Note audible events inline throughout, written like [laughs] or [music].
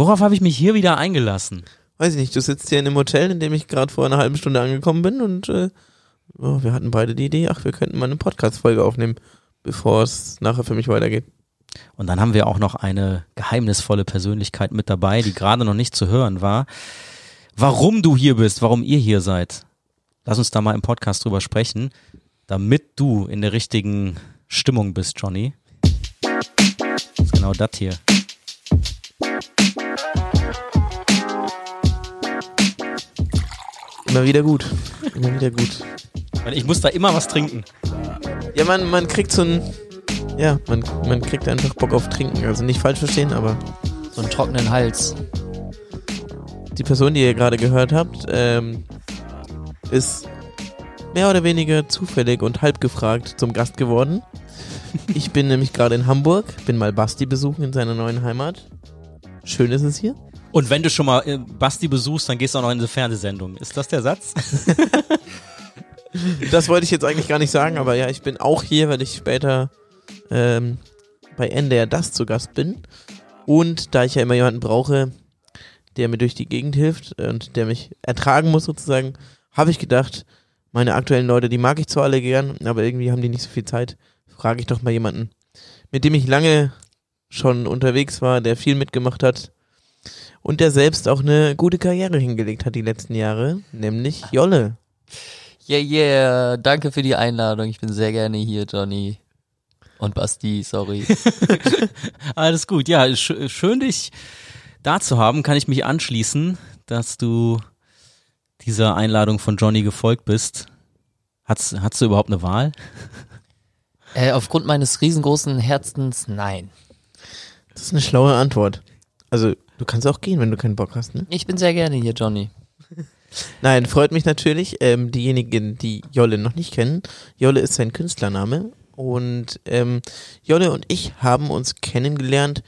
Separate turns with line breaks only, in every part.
Worauf habe ich mich hier wieder eingelassen?
Weiß ich nicht, du sitzt hier in einem Hotel, in dem ich gerade vor einer halben Stunde angekommen bin und äh, oh, wir hatten beide die Idee, ach, wir könnten mal eine Podcast-Folge aufnehmen, bevor es nachher für mich weitergeht.
Und dann haben wir auch noch eine geheimnisvolle Persönlichkeit mit dabei, die gerade noch nicht zu hören war. Warum du hier bist, warum ihr hier seid. Lass uns da mal im Podcast drüber sprechen, damit du in der richtigen Stimmung bist, Johnny. Das ist genau das hier.
Immer wieder gut. Immer wieder gut.
Ich muss da immer was trinken.
Ja, man, man kriegt so ein. Ja, man, man kriegt einfach Bock auf Trinken. Also nicht falsch verstehen, aber
So einen trockenen Hals.
die Person, die ihr gerade gehört habt, ähm, ist mehr oder weniger zufällig und halb gefragt zum Gast geworden. [laughs] Ich bin nämlich gerade in Hamburg, bin mal Basti besuchen in seiner neuen Heimat. Schön ist es hier.
Und wenn du schon mal äh, Basti besuchst, dann gehst du auch noch in eine Fernsehsendung. Ist das der Satz? [laughs]
Das wollte ich jetzt eigentlich gar nicht sagen, aber ja, ich bin auch hier, weil ich später ähm, bei NDR das zu Gast bin. Und da ich ja immer jemanden brauche, der mir durch die Gegend hilft und der mich ertragen muss sozusagen, habe ich gedacht, meine aktuellen Leute, die mag ich zwar alle gern, aber irgendwie haben die nicht so viel Zeit. Frage ich doch mal jemanden, mit dem ich lange schon unterwegs war, der viel mitgemacht hat und der selbst auch eine gute Karriere hingelegt hat die letzten Jahre, nämlich Jolle.
Yeah, yeah. Danke für die Einladung. Ich bin sehr gerne hier, Johnny. Und Basti, sorry. [laughs]
Alles gut. Ja, sch schön dich da zu haben. Kann ich mich anschließen, dass du dieser Einladung von Johnny gefolgt bist. Hat's, hast du überhaupt eine Wahl? [laughs]
äh, aufgrund meines riesengroßen Herzens, nein.
Das ist eine schlaue Antwort. Also, du kannst auch gehen, wenn du keinen Bock hast, ne?
Ich bin sehr gerne hier, Johnny. [laughs]
Nein, freut mich natürlich. Ähm, diejenigen, die Jolle noch nicht kennen, Jolle ist sein Künstlername. Und ähm, Jolle und ich haben uns kennengelernt,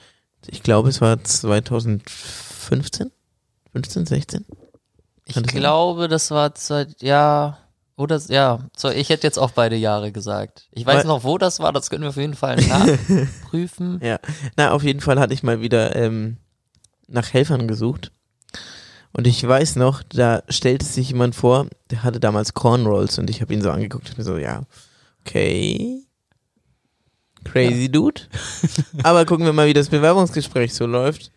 ich glaube, es war 2015? 15, 16?
Ich
das sein?
glaube, das war seit, ja, oder, ja, so, ich hätte jetzt auch beide Jahre gesagt. Ich weiß
Weil-
noch, wo das war, das können wir auf jeden Fall nachprüfen. [laughs]
Ja. Na, auf jeden Fall hatte ich mal wieder ähm, nach Helfern gesucht. Und ich weiß noch, da stellte sich jemand vor, der hatte damals Cornrolls und ich habe ihn so angeguckt und mir so, ja, okay. Crazy Dude. [laughs] Aber gucken wir mal, wie das Bewerbungsgespräch so läuft.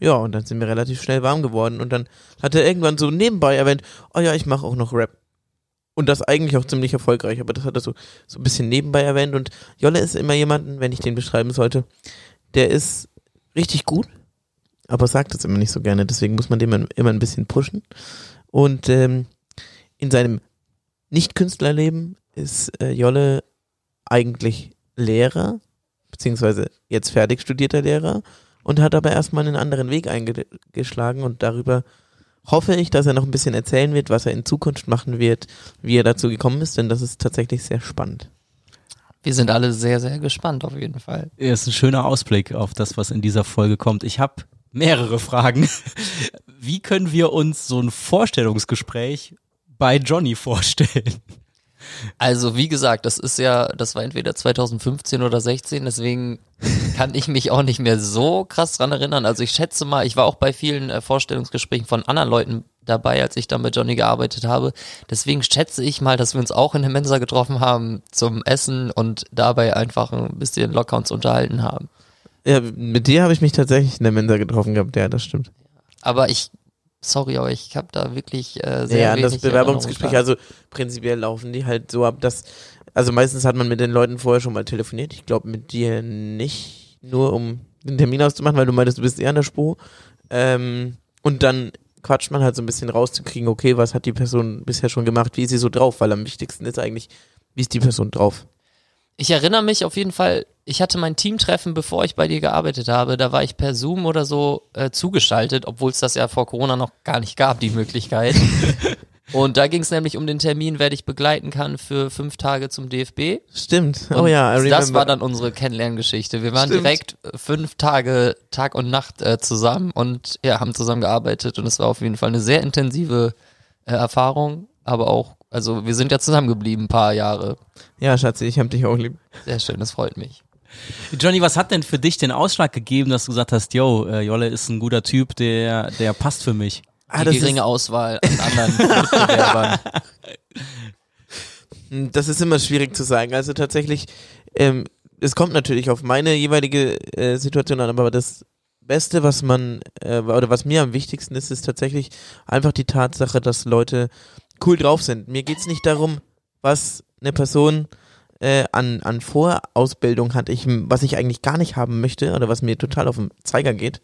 Ja, und dann sind wir relativ schnell warm geworden und dann hat er irgendwann so nebenbei erwähnt, oh ja, ich mache auch noch Rap. Und das eigentlich auch ziemlich erfolgreich, aber das hat er so, so ein bisschen nebenbei erwähnt und Jolle ist immer jemanden, wenn ich den beschreiben sollte, der ist richtig gut, aber sagt es immer nicht so gerne, deswegen muss man den immer- immer ein bisschen pushen. Und ähm, in seinem Nicht-Künstlerleben ist äh, Jolle eigentlich Lehrer, beziehungsweise jetzt fertig studierter Lehrer und hat aber erstmal einen anderen Weg eingeschlagen und darüber hoffe ich, dass er noch ein bisschen erzählen wird, was er in Zukunft machen wird, wie er dazu gekommen ist, denn das ist tatsächlich sehr spannend.
Wir sind alle sehr, sehr gespannt auf jeden Fall.
Ja, ist ein schöner Ausblick auf das, was in dieser Folge kommt. Ich habe mehrere Fragen. Wie können wir uns so ein Vorstellungsgespräch bei Johnny vorstellen?
Also wie gesagt, das ist ja, das war entweder 2015 oder 16, deswegen kann ich mich auch nicht mehr so krass dran erinnern. Also ich schätze mal, ich war auch bei vielen äh, Vorstellungsgesprächen von anderen Leuten dabei, als ich dann mit Johnny gearbeitet habe. Deswegen schätze ich mal, dass wir uns auch in der Mensa getroffen haben zum Essen und dabei einfach ein bisschen locker uns unterhalten haben.
Ja, mit dir habe ich mich tatsächlich in der Mensa getroffen gehabt, ja, das stimmt.
Aber ich, sorry, aber ich habe da wirklich äh, sehr
Ja, das Bewerbungsgespräch, also prinzipiell laufen die halt so ab, dass, also meistens hat man mit den Leuten vorher schon mal telefoniert. Ich glaube mit dir nicht, nur um den Termin auszumachen, weil du meintest, du bist eher an der Spur. Ähm, und dann quatscht man halt so ein bisschen rauszukriegen, okay, was hat die Person bisher schon gemacht, wie ist sie so drauf, weil am wichtigsten ist eigentlich, wie ist die Person drauf.
Ich erinnere mich auf jeden Fall, ich hatte mein Teamtreffen, bevor ich bei dir gearbeitet habe. Da war ich per Zoom oder so äh, zugeschaltet, obwohl es das ja vor Corona noch gar nicht gab, die Möglichkeit. [laughs] Und da ging es nämlich um den Termin, wer dich begleiten kann für fünf Tage zum DFB.
Stimmt.
Und
oh ja, I
das war dann unsere Kennenlerngeschichte. Wir waren
Stimmt.
direkt äh, fünf Tage, Tag und Nacht äh, zusammen und ja, haben zusammen gearbeitet und es war auf jeden Fall eine sehr intensive äh, Erfahrung, aber auch, also wir sind ja zusammengeblieben, ein paar Jahre.
Ja, Schatzi, ich hab dich auch lieb.
Sehr schön, das freut mich.
Johnny, was hat denn für dich den Ausschlag gegeben, dass du gesagt hast, yo, äh, Jolle ist ein guter Typ, der, der passt für mich?
Ah,
Die
das
geringe
ist,
Auswahl an [laughs] anderen Mitbewerbern.
Hm, das ist immer schwierig zu sagen. Also tatsächlich, ähm, es kommt natürlich auf meine jeweilige äh, Situation an, aber das Beste, was man, äh, oder was mir am wichtigsten ist, ist tatsächlich einfach die Tatsache, dass Leute cool drauf sind. Mir geht's nicht darum, was eine Person äh, an, an Vorausbildung hat, ich, was ich eigentlich gar nicht haben möchte oder was mir total auf den Zeiger geht.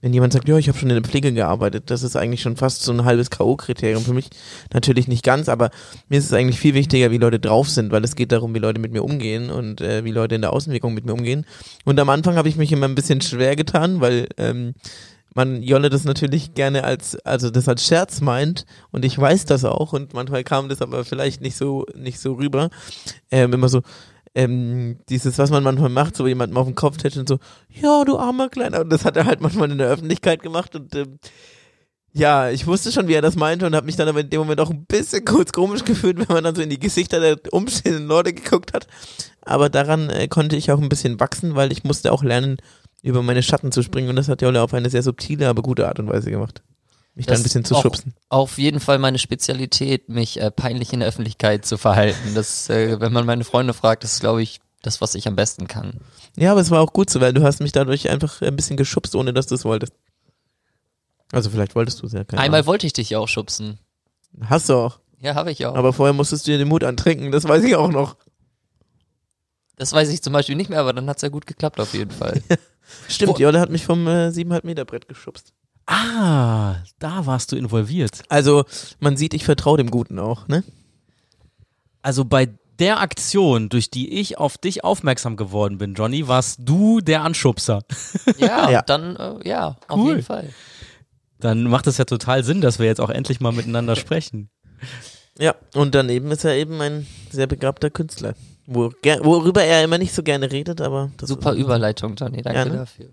Wenn jemand sagt, ja, ich habe schon in der Pflege gearbeitet, das ist eigentlich schon fast so ein halbes K.O.-Kriterium für mich. Natürlich nicht ganz, aber mir ist es eigentlich viel wichtiger, wie Leute drauf sind, weil es geht darum, wie Leute mit mir umgehen und äh, wie Leute in der Außenwirkung mit mir umgehen. Und am Anfang habe ich mich immer ein bisschen schwer getan, weil ähm, man Jolle das natürlich gerne als, also das als Scherz meint und ich weiß das auch und manchmal kam das aber vielleicht nicht so, nicht so rüber. Ähm, immer so, ähm, dieses, was man manchmal macht, so jemandem auf den Kopf tätschen und so, ja, du armer Kleiner. Und das hat er halt manchmal in der Öffentlichkeit gemacht und ähm, ja, ich wusste schon, wie er das meinte und habe mich dann aber in dem Moment auch ein bisschen kurz komisch gefühlt, wenn man dann so in die Gesichter der umstehenden Leute geguckt hat. Aber daran äh, konnte ich auch ein bisschen wachsen, weil ich musste auch lernen, über meine Schatten zu springen und das hat Jolle auf eine sehr subtile, aber gute Art und Weise gemacht. Mich da ein bisschen zu schubsen.
Auf jeden Fall meine Spezialität, mich äh, peinlich in der Öffentlichkeit zu verhalten. Das, äh, wenn man meine Freunde fragt, das ist, glaube ich, das, was ich am besten kann.
Ja, aber es war auch gut so, weil du hast mich dadurch einfach ein bisschen geschubst, ohne dass du es wolltest. Also vielleicht wolltest du es ja. Keine
Einmal
Ahnung.
wollte ich dich ja auch schubsen.
Hast du auch.
Ja, habe ich auch.
Aber vorher musstest du dir den Mut antrinken, das weiß ich auch noch.
das weiß ich zum Beispiel nicht mehr, aber dann hat's ja gut geklappt auf jeden Fall. [laughs]
Stimmt, Jolle hat mich vom äh, 7,5 Meter Brett geschubst.
Ah, da warst du involviert.
Also, man sieht, ich vertraue dem Guten auch, ne?
Also bei der Aktion, durch die ich auf dich aufmerksam geworden bin, Johnny, warst du der Anschubser.
Ja, [laughs]
Ja.
dann, äh, ja, auf
Cool.
jeden Fall.
Dann macht es ja total Sinn, dass wir jetzt auch endlich mal miteinander sprechen.
Ja, und daneben ist er eben ein sehr begabter Künstler. Worüber er immer nicht so gerne redet, aber das
Super Überleitung, Johnny, danke
Ja, ne?
dafür.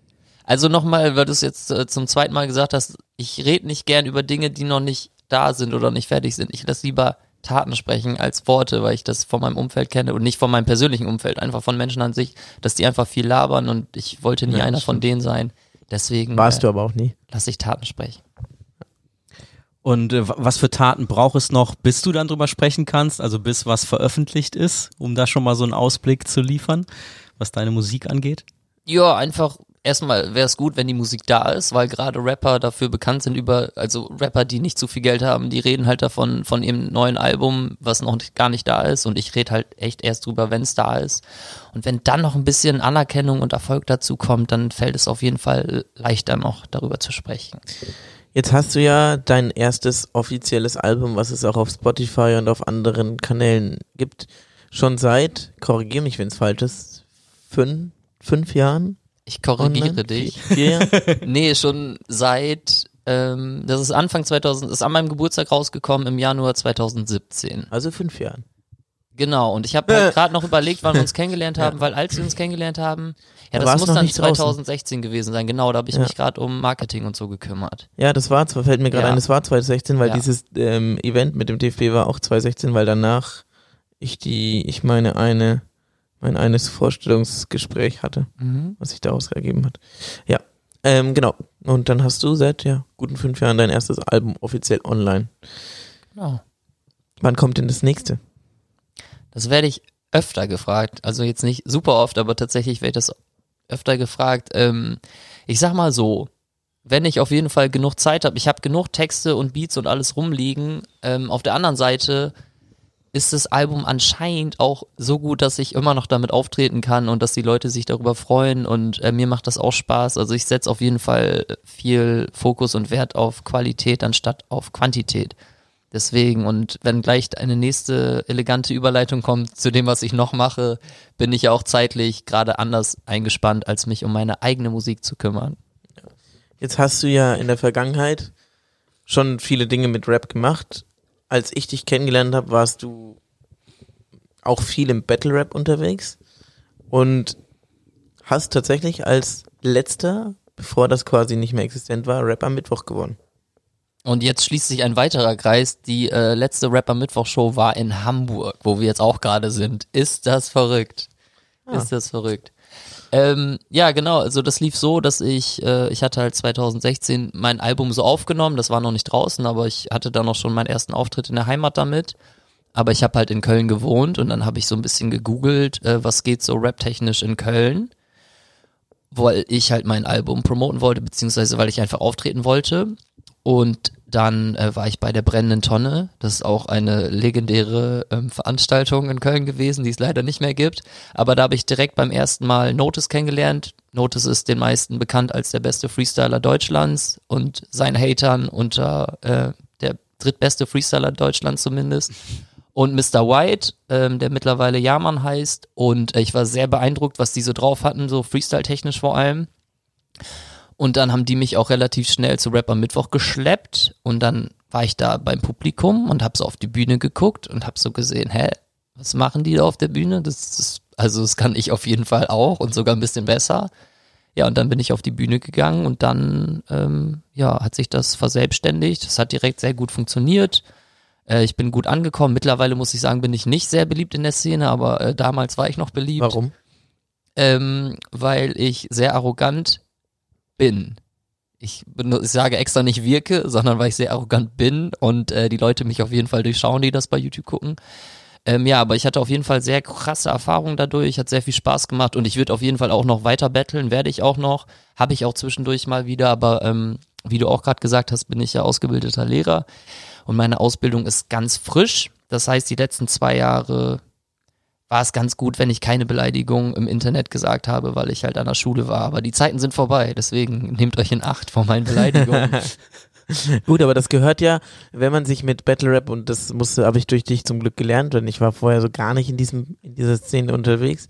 Also nochmal, weil du es jetzt äh, zum zweiten Mal gesagt hast, ich rede nicht gern über Dinge, die noch nicht da sind oder nicht fertig sind. Ich lasse lieber Taten sprechen als Worte, weil ich das von meinem Umfeld kenne und nicht von meinem persönlichen Umfeld, einfach von Menschen an sich, dass die einfach viel labern und ich wollte nie
Ja,
einer
das
von denen sein. Deswegen
Warst
äh,
du aber auch nie.
lasse ich Taten sprechen.
Und äh, wa- was für Taten braucht es noch, bis du dann drüber sprechen kannst, also bis was veröffentlicht ist, um da schon mal so einen Ausblick zu liefern, was deine Musik angeht?
Ja, einfach erstmal wäre es gut, wenn die Musik da ist, weil gerade Rapper dafür bekannt sind über, also Rapper, die nicht zu viel Geld haben, die reden halt davon von ihrem neuen Album, was noch nicht, gar nicht da ist und ich rede halt echt erst drüber, wenn es da ist. Und wenn dann noch ein bisschen Anerkennung und Erfolg dazu kommt, dann fällt es auf jeden Fall leichter noch darüber zu sprechen.
Jetzt hast du ja dein erstes offizielles Album, was es auch auf Spotify und auf anderen Kanälen gibt, schon seit, korrigier mich, wenn es falsch ist, fünf, fünf Jahren?
Ich korrigiere
online?
dich.
Vier, vier? [laughs]
Nee, schon seit, ähm, das ist Anfang 2000, ist an meinem Geburtstag rausgekommen im Januar 2017.
Also fünf Jahren.
Genau, und ich habe halt [laughs] gerade noch überlegt, wann wir uns kennengelernt haben, weil als wir uns kennengelernt haben, ja,
Da
das muss dann
nicht draußen.
2016 gewesen sein, genau, da habe ich
Ja.
mich gerade um Marketing und so gekümmert.
Ja, das war, zwar fällt mir gerade
Ja.
ein, das war 2016, weil
Ja.
dieses ähm, Event mit dem DFB war auch 2016, weil danach ich die, ich meine eine, mein eines Vorstellungsgespräch hatte, was sich daraus ergeben hat. Ja, ähm, genau. Und dann hast du seit ja guten fünf Jahren dein erstes Album offiziell online.
Genau.
Wann kommt denn das nächste?
Das werde ich öfter gefragt, also jetzt nicht super oft, aber tatsächlich werde ich das öfter gefragt. Ähm, ich sag mal so, wenn ich auf jeden Fall genug Zeit habe, ich habe genug Texte und Beats und alles rumliegen. Ähm, auf der anderen Seite ist das Album anscheinend auch so gut, dass ich immer noch damit auftreten kann und dass die Leute sich darüber freuen und äh, mir macht das auch Spaß. Also ich setze auf jeden Fall viel Fokus und Wert auf Qualität anstatt auf Quantität. Deswegen, und wenn gleich eine nächste elegante Überleitung kommt zu dem, was ich noch mache, bin ich ja auch zeitlich gerade anders eingespannt, als mich um meine eigene Musik zu kümmern.
Jetzt hast du ja in der Vergangenheit schon viele Dinge mit Rap gemacht. Als ich dich kennengelernt habe, warst du auch viel im Battle Rap unterwegs und hast tatsächlich als letzter, bevor das quasi nicht mehr existent war, Rap am Mittwoch gewonnen.
Und jetzt schließt sich ein weiterer Kreis. Die äh, letzte Rapper Mittwoch Show war in Hamburg, wo wir jetzt auch gerade sind. Ist das verrückt?
Ah.
Ist das verrückt? Ähm, ja, genau. Also das lief so, dass ich, äh, ich hatte halt 2016 mein Album so aufgenommen. Das war noch nicht draußen, aber ich hatte da noch schon meinen ersten Auftritt in der Heimat damit. Aber ich habe halt in Köln gewohnt und dann habe ich so ein bisschen gegoogelt, äh, was geht so raptechnisch in Köln, weil ich halt mein Album promoten wollte, beziehungsweise weil ich einfach auftreten wollte. Und dann äh, war ich bei der Brennenden Tonne. Das ist auch eine legendäre ähm, Veranstaltung in Köln gewesen, die es leider nicht mehr gibt. Aber da habe ich direkt beim ersten Mal Notice kennengelernt. Notice ist den meisten bekannt als der beste Freestyler Deutschlands und seinen Hatern unter äh, der drittbeste Freestyler Deutschlands zumindest. Und Mr. White, ähm, der mittlerweile Jahrmann heißt. Und äh, ich war sehr beeindruckt, was die so drauf hatten, so Freestyle-technisch vor allem. Und dann haben die mich auch relativ schnell zu Rap am Mittwoch geschleppt und dann war ich da beim Publikum und habe so auf die Bühne geguckt und habe so gesehen, hä, was machen die da auf der Bühne? Das, das, also das kann ich auf jeden Fall auch und sogar ein bisschen besser. Ja, und dann bin ich auf die Bühne gegangen und dann ähm, ja, hat sich das verselbstständigt. Es hat direkt sehr gut funktioniert. Äh, ich bin gut angekommen. Mittlerweile muss ich sagen, bin ich nicht sehr beliebt in der Szene, aber äh, damals war ich noch beliebt.
Warum?
Ähm, weil ich sehr arrogant bin. Ich, ich sage extra nicht wirke, sondern weil ich sehr arrogant bin und äh, die Leute mich auf jeden Fall durchschauen, die das bei YouTube gucken. Ähm, ja, aber ich hatte auf jeden Fall sehr krasse Erfahrungen dadurch, hat sehr viel Spaß gemacht und ich würde auf jeden Fall auch noch weiter betteln, werde ich auch noch, habe ich auch zwischendurch mal wieder, aber ähm, wie du auch gerade gesagt hast, bin ich ja ausgebildeter Lehrer und meine Ausbildung ist ganz frisch. Das heißt, die letzten zwei Jahre war es ganz gut, wenn ich keine Beleidigung im Internet gesagt habe, weil ich halt an der Schule war. Aber die Zeiten sind vorbei, deswegen nehmt euch in Acht vor meinen Beleidigungen. [laughs]
Gut, aber das gehört ja, wenn man sich mit Battle Rap und das musste, habe ich durch dich zum Glück gelernt, denn ich war vorher so gar nicht in diesem, in dieser Szene unterwegs.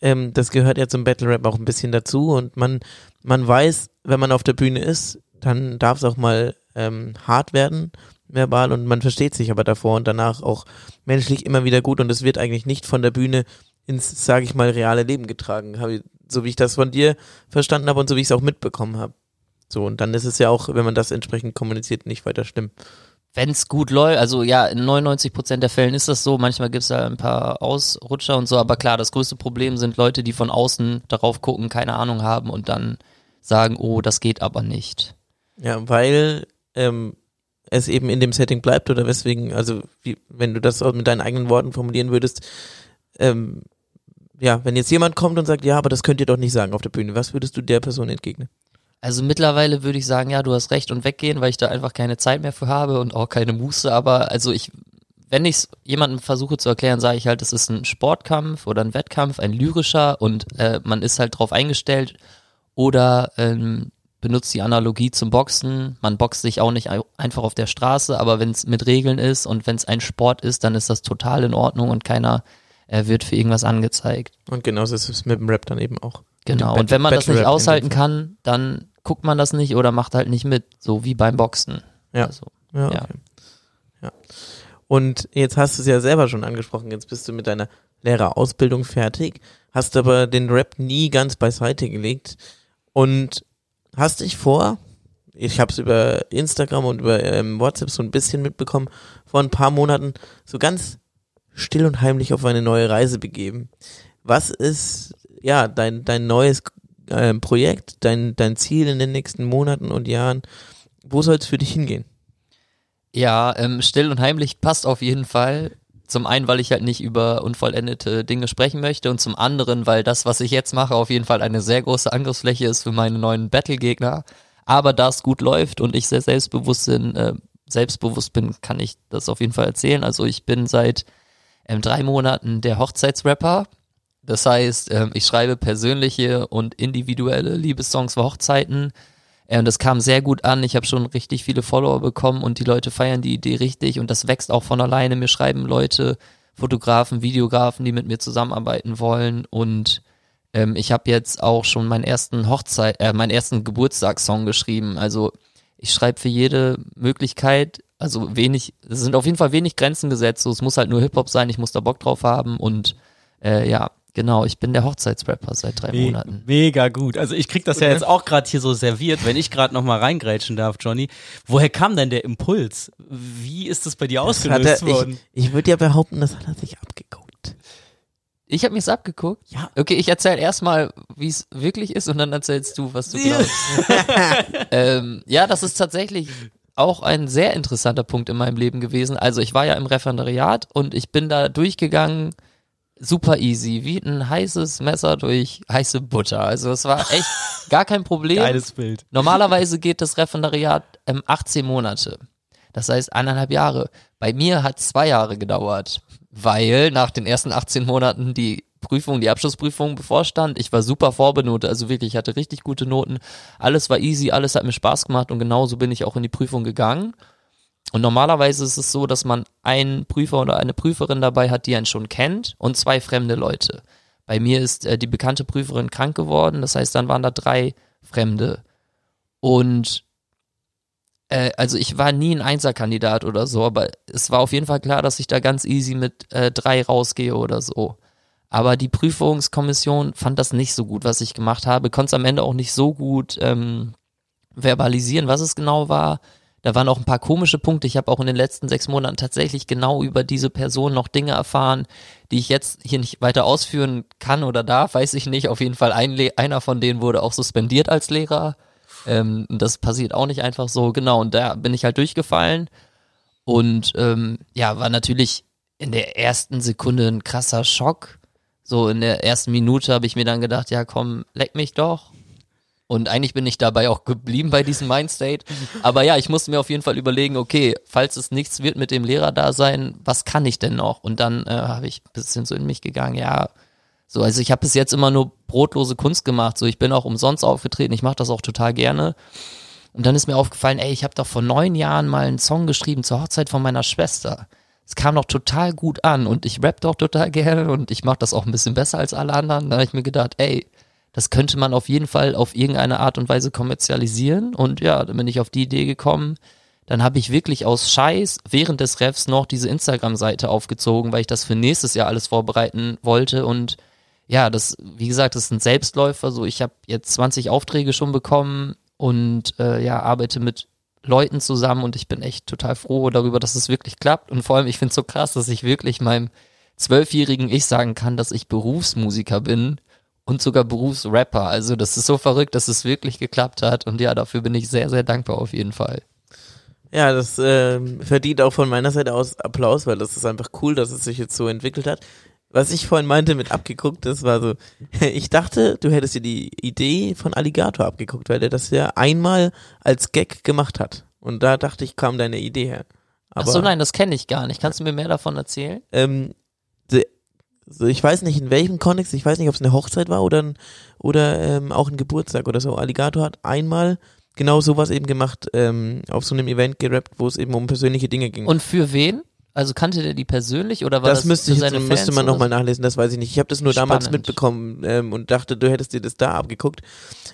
Ähm, das gehört ja zum Battle Rap auch ein bisschen dazu und man, man weiß, wenn man auf der Bühne ist, dann darf es auch mal ähm, hart werden, verbal und man versteht sich aber davor und danach auch menschlich immer wieder gut und es wird eigentlich nicht von der Bühne ins, sage ich mal, reale Leben getragen, so wie ich das von dir verstanden habe und so wie ich es auch mitbekommen habe. So, und dann ist es ja auch, wenn man das entsprechend kommuniziert, nicht weiter schlimm.
Wenn es gut läuft, also ja, in 99 Prozent der Fällen ist das so. Manchmal gibt es da ein paar Ausrutscher und so, aber klar, das größte Problem sind Leute, die von außen darauf gucken, keine Ahnung haben und dann sagen, oh, das geht aber nicht.
Ja, weil ähm, es eben in dem Setting bleibt oder weswegen, also wie, wenn du das mit deinen eigenen Worten formulieren würdest, ähm, ja, wenn jetzt jemand kommt und sagt, ja, aber das könnt ihr doch nicht sagen auf der Bühne, was würdest du der Person entgegnen?
Also mittlerweile würde ich sagen, ja, du hast recht und weggehen, weil ich da einfach keine Zeit mehr für habe und auch keine Muße. Aber also ich, wenn ich es jemandem versuche zu erklären, sage ich halt, es ist ein Sportkampf oder ein Wettkampf, ein lyrischer und äh, man ist halt drauf eingestellt oder ähm, benutzt die Analogie zum Boxen. Man boxt sich auch nicht ei- einfach auf der Straße, aber wenn es mit Regeln ist und wenn es ein Sport ist, dann ist das total in Ordnung und keiner äh, wird für irgendwas angezeigt.
Und genauso ist es mit dem Rap dann eben auch.
Genau. Und wenn man das
Battle
nicht
Rap
aushalten kann, dann guckt man das nicht oder macht halt nicht mit, so wie beim Boxen.
Ja.
Also,
Ja,
Ja.
okay. ja. Und jetzt hast du es ja selber schon angesprochen, jetzt bist du mit deiner Lehrerausbildung fertig, hast aber den Rap nie ganz beiseite gelegt und hast dich vor, ich habe es über Instagram und über ähm, WhatsApp so ein bisschen mitbekommen, vor ein paar Monaten so ganz still und heimlich auf eine neue Reise begeben. Was ist ja dein dein neues ähm, Projekt, dein dein Ziel in den nächsten Monaten und Jahren? Wo soll es für dich hingehen?
ja, ähm, still und heimlich passt auf jeden Fall. Zum einen, weil ich halt nicht über unvollendete Dinge sprechen möchte und zum anderen, weil das, was ich jetzt mache, auf jeden Fall eine sehr große Angriffsfläche ist für meine neuen Battle-Gegner. Aber da es gut läuft und ich sehr selbstbewusst bin, äh, selbstbewusst bin, kann ich das auf jeden Fall erzählen. Also ich bin seit ähm, drei Monaten der Hochzeitsrapper. Das heißt, ähm, ich schreibe persönliche und individuelle Liebessongs für Hochzeiten. Äh, und das kam sehr gut an. Ich habe schon richtig viele Follower bekommen und die Leute feiern die Idee richtig und das wächst auch von alleine. Mir schreiben Leute, Fotografen, Videografen, die mit mir zusammenarbeiten wollen und ähm, ich habe jetzt auch schon meinen ersten Hochzeit, äh, meinen ersten Geburtstagssong geschrieben. Also ich schreibe für jede Möglichkeit, also wenig, es sind auf jeden Fall wenig Grenzen gesetzt. So, es muss halt nur Hip-Hop sein, ich muss da Bock drauf haben und äh, ja, genau, ich bin der Hochzeitsrapper seit drei
Me
Monaten.
Mega gut. Also ich krieg das ja jetzt [laughs] auch gerade hier so serviert, wenn ich gerade noch mal reingrätschen darf, Johnny. Woher kam denn der Impuls? Wie ist das bei dir
Das
ausgelöst
er,
worden?
ich ich würde ja behaupten, das hat er sich abgeguckt.
Ich habe mir's abgeguckt.
Ja.
Okay, ich erzähle erstmal, wie es wirklich ist und dann erzählst du, was du glaubst. [laughs] ähm, ja, das ist tatsächlich auch ein sehr interessanter Punkt in meinem Leben gewesen. Also ich war ja im Referendariat und ich bin da durchgegangen, super easy, wie ein heißes Messer durch heiße Butter. Also es war echt [laughs] gar kein Problem.
Geiles Bild.
Normalerweise geht das Referendariat ähm, 18 Monate. Das heißt eineinhalb Jahre. Bei mir hat zwei Jahre gedauert, weil nach den ersten 18 Monaten die Prüfung, die Abschlussprüfung bevorstand. Ich war super vorbenotet, also wirklich, ich hatte richtig gute Noten. Alles war easy, alles hat mir Spaß gemacht und genauso bin ich auch in die Prüfung gegangen. Und normalerweise ist es so, dass man einen Prüfer oder eine Prüferin dabei hat, die einen schon kennt und zwei fremde Leute. Bei mir ist äh, die bekannte Prüferin krank geworden, das heißt, dann waren da drei Fremde. Und äh, also ich war nie ein Einserkandidat oder so, aber es war auf jeden Fall klar, dass ich da ganz easy mit äh, drei rausgehe oder so. Aber die Prüfungskommission fand das nicht so gut, was ich gemacht habe, konnte es am Ende auch nicht so gut ähm, verbalisieren, was es genau war. Da waren auch ein paar komische Punkte. Ich habe auch in den letzten sechs Monaten tatsächlich genau über diese Person noch Dinge erfahren, die ich jetzt hier nicht weiter ausführen kann oder darf, weiß ich nicht. Auf jeden Fall ein einer von denen wurde auch suspendiert als Lehrer. Ähm, das passiert auch nicht einfach so. Genau, und da bin ich halt durchgefallen. Und ähm, ja, war natürlich in der ersten Sekunde ein krasser Schock. So in der ersten Minute habe ich mir dann gedacht, ja komm, leck mich doch. Und eigentlich bin ich dabei auch geblieben bei diesem Mindstate. Aber ja, ich musste mir auf jeden Fall überlegen, okay, falls es nichts wird mit dem Lehrer da sein, was kann ich denn noch? Und dann äh, habe ich ein bisschen so in mich gegangen, ja, so, also ich habe bis jetzt immer nur brotlose Kunst gemacht. So, ich bin auch umsonst aufgetreten, ich mache das auch total gerne. Und dann ist mir aufgefallen, ey, ich habe doch vor neun Jahren mal einen Song geschrieben zur Hochzeit von meiner Schwester. Es kam doch total gut an und ich rap doch total gerne und ich mache das auch ein bisschen besser als alle anderen. Da habe ich mir gedacht, ey, das könnte man auf jeden Fall auf irgendeine Art und Weise kommerzialisieren. Und ja, dann bin ich auf die Idee gekommen. Dann habe ich wirklich aus Scheiß während des Refs noch diese Instagram-Seite aufgezogen, weil ich das für nächstes Jahr alles vorbereiten wollte. Und ja, das, wie gesagt, das ist ein Selbstläufer. So, ich habe jetzt 20 Aufträge schon bekommen und äh, ja, arbeite mit Leuten zusammen und ich bin echt total froh darüber, dass es wirklich klappt. Und vor allem, ich finde es so krass, dass ich wirklich meinem zwölfjährigen Ich sagen kann, dass ich Berufsmusiker bin und sogar Berufsrapper. Also das ist so verrückt, dass es wirklich geklappt hat. Und ja, dafür bin ich sehr, sehr dankbar auf jeden Fall.
Ja, das ähm, verdient auch von meiner Seite aus Applaus, weil das ist einfach cool, dass es sich jetzt so entwickelt hat. Was ich vorhin meinte mit abgeguckt, das war so, [laughs] ich dachte, du hättest dir die Idee von Alligator abgeguckt, weil der das ja einmal als Gag gemacht hat. Und da dachte ich, kam deine Idee her.
Ach
Aber,
so, nein, das kenne ich gar nicht. Kannst du mir mehr davon erzählen?
Ähm, so ich weiß nicht in welchem Kontext, ich weiß nicht, ob es eine Hochzeit war oder, ein, oder ähm, auch ein Geburtstag oder so. Alligator hat einmal genau sowas eben gemacht, ähm, auf so einem Event gerappt, wo es eben um persönliche Dinge ging.
Und für wen? Also kannte der die persönlich oder war das,
das müsste ich
seine
müsste man nochmal nachlesen, das weiß ich nicht. Ich habe das nur damals
Spannend.
mitbekommen ähm, und dachte, du hättest dir das da abgeguckt.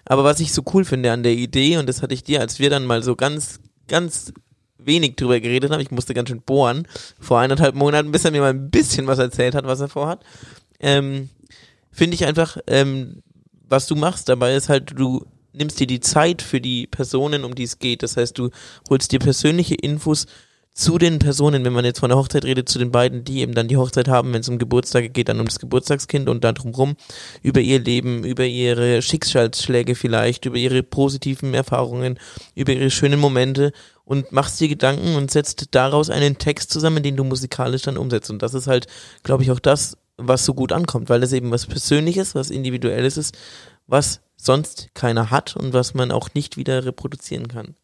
Aber was ich so cool finde an der Idee, und das hatte ich dir, als wir dann mal so ganz, ganz wenig drüber geredet haben, ich musste ganz schön bohren, vor eineinhalb Monaten, bis er mir mal ein bisschen was erzählt hat, was er vorhat, ähm, finde ich einfach, ähm, was du machst dabei ist halt, du nimmst dir die Zeit für die Personen, um die es geht. Das heißt, du holst dir persönliche Infos zu den Personen, wenn man jetzt von der Hochzeit redet, zu den beiden, die eben dann die Hochzeit haben, wenn es um Geburtstage geht, dann um das Geburtstagskind und dann drumrum, über ihr Leben, über ihre Schicksalsschläge vielleicht, über ihre positiven Erfahrungen, über ihre schönen Momente und machst dir Gedanken und setzt daraus einen Text zusammen, den du musikalisch dann umsetzt. Und das ist halt, glaube ich, auch das, was so gut ankommt, weil das eben was Persönliches, was Individuelles ist, was sonst keiner hat und was man auch nicht wieder reproduzieren kann.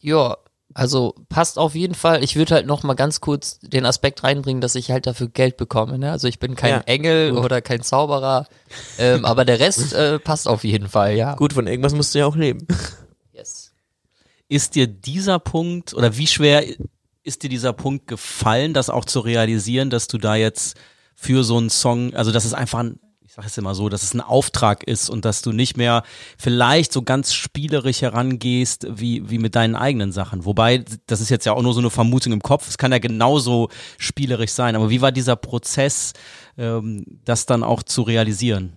Ja, also passt auf jeden Fall. Ich würde halt noch mal ganz kurz den Aspekt reinbringen, dass ich halt dafür Geld bekomme. Ne? Also ich bin kein
Ja,
Engel
gut.
oder kein Zauberer, ähm, aber der Rest äh, passt auf jeden Fall, ja.
Gut, von irgendwas musst du ja auch leben.
Ist dir dieser Punkt oder wie schwer ist dir dieser Punkt gefallen, das auch zu realisieren, dass du da jetzt für so einen Song, also dass es einfach ein, ich sage es immer so, dass es ein Auftrag ist und dass du nicht mehr vielleicht so ganz spielerisch herangehst wie, wie mit deinen eigenen Sachen. Wobei, das ist jetzt ja auch nur so eine Vermutung im Kopf, es kann ja genauso spielerisch sein. Aber wie war dieser Prozess, ähm, das dann auch zu realisieren?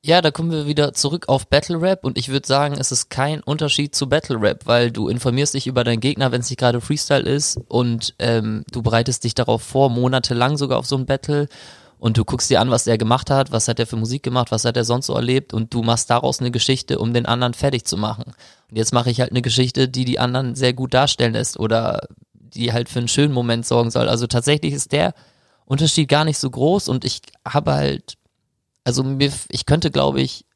Ja, da kommen wir wieder zurück auf Battle Rap und ich würde sagen, es ist kein Unterschied zu Battle Rap, weil du informierst dich über deinen Gegner, wenn es nicht gerade Freestyle ist und ähm, du bereitest dich darauf vor, monatelang sogar auf so ein Battle und du guckst dir an, was er gemacht hat, was hat er für Musik gemacht, was hat er sonst so erlebt und du machst daraus eine Geschichte, um den anderen fertig zu machen. Und jetzt mache ich halt eine Geschichte, die die anderen sehr gut darstellen lässt oder die halt für einen schönen Moment sorgen soll. Also tatsächlich ist der Unterschied gar nicht so groß und ich habe halt, also mir, ich könnte glaube ich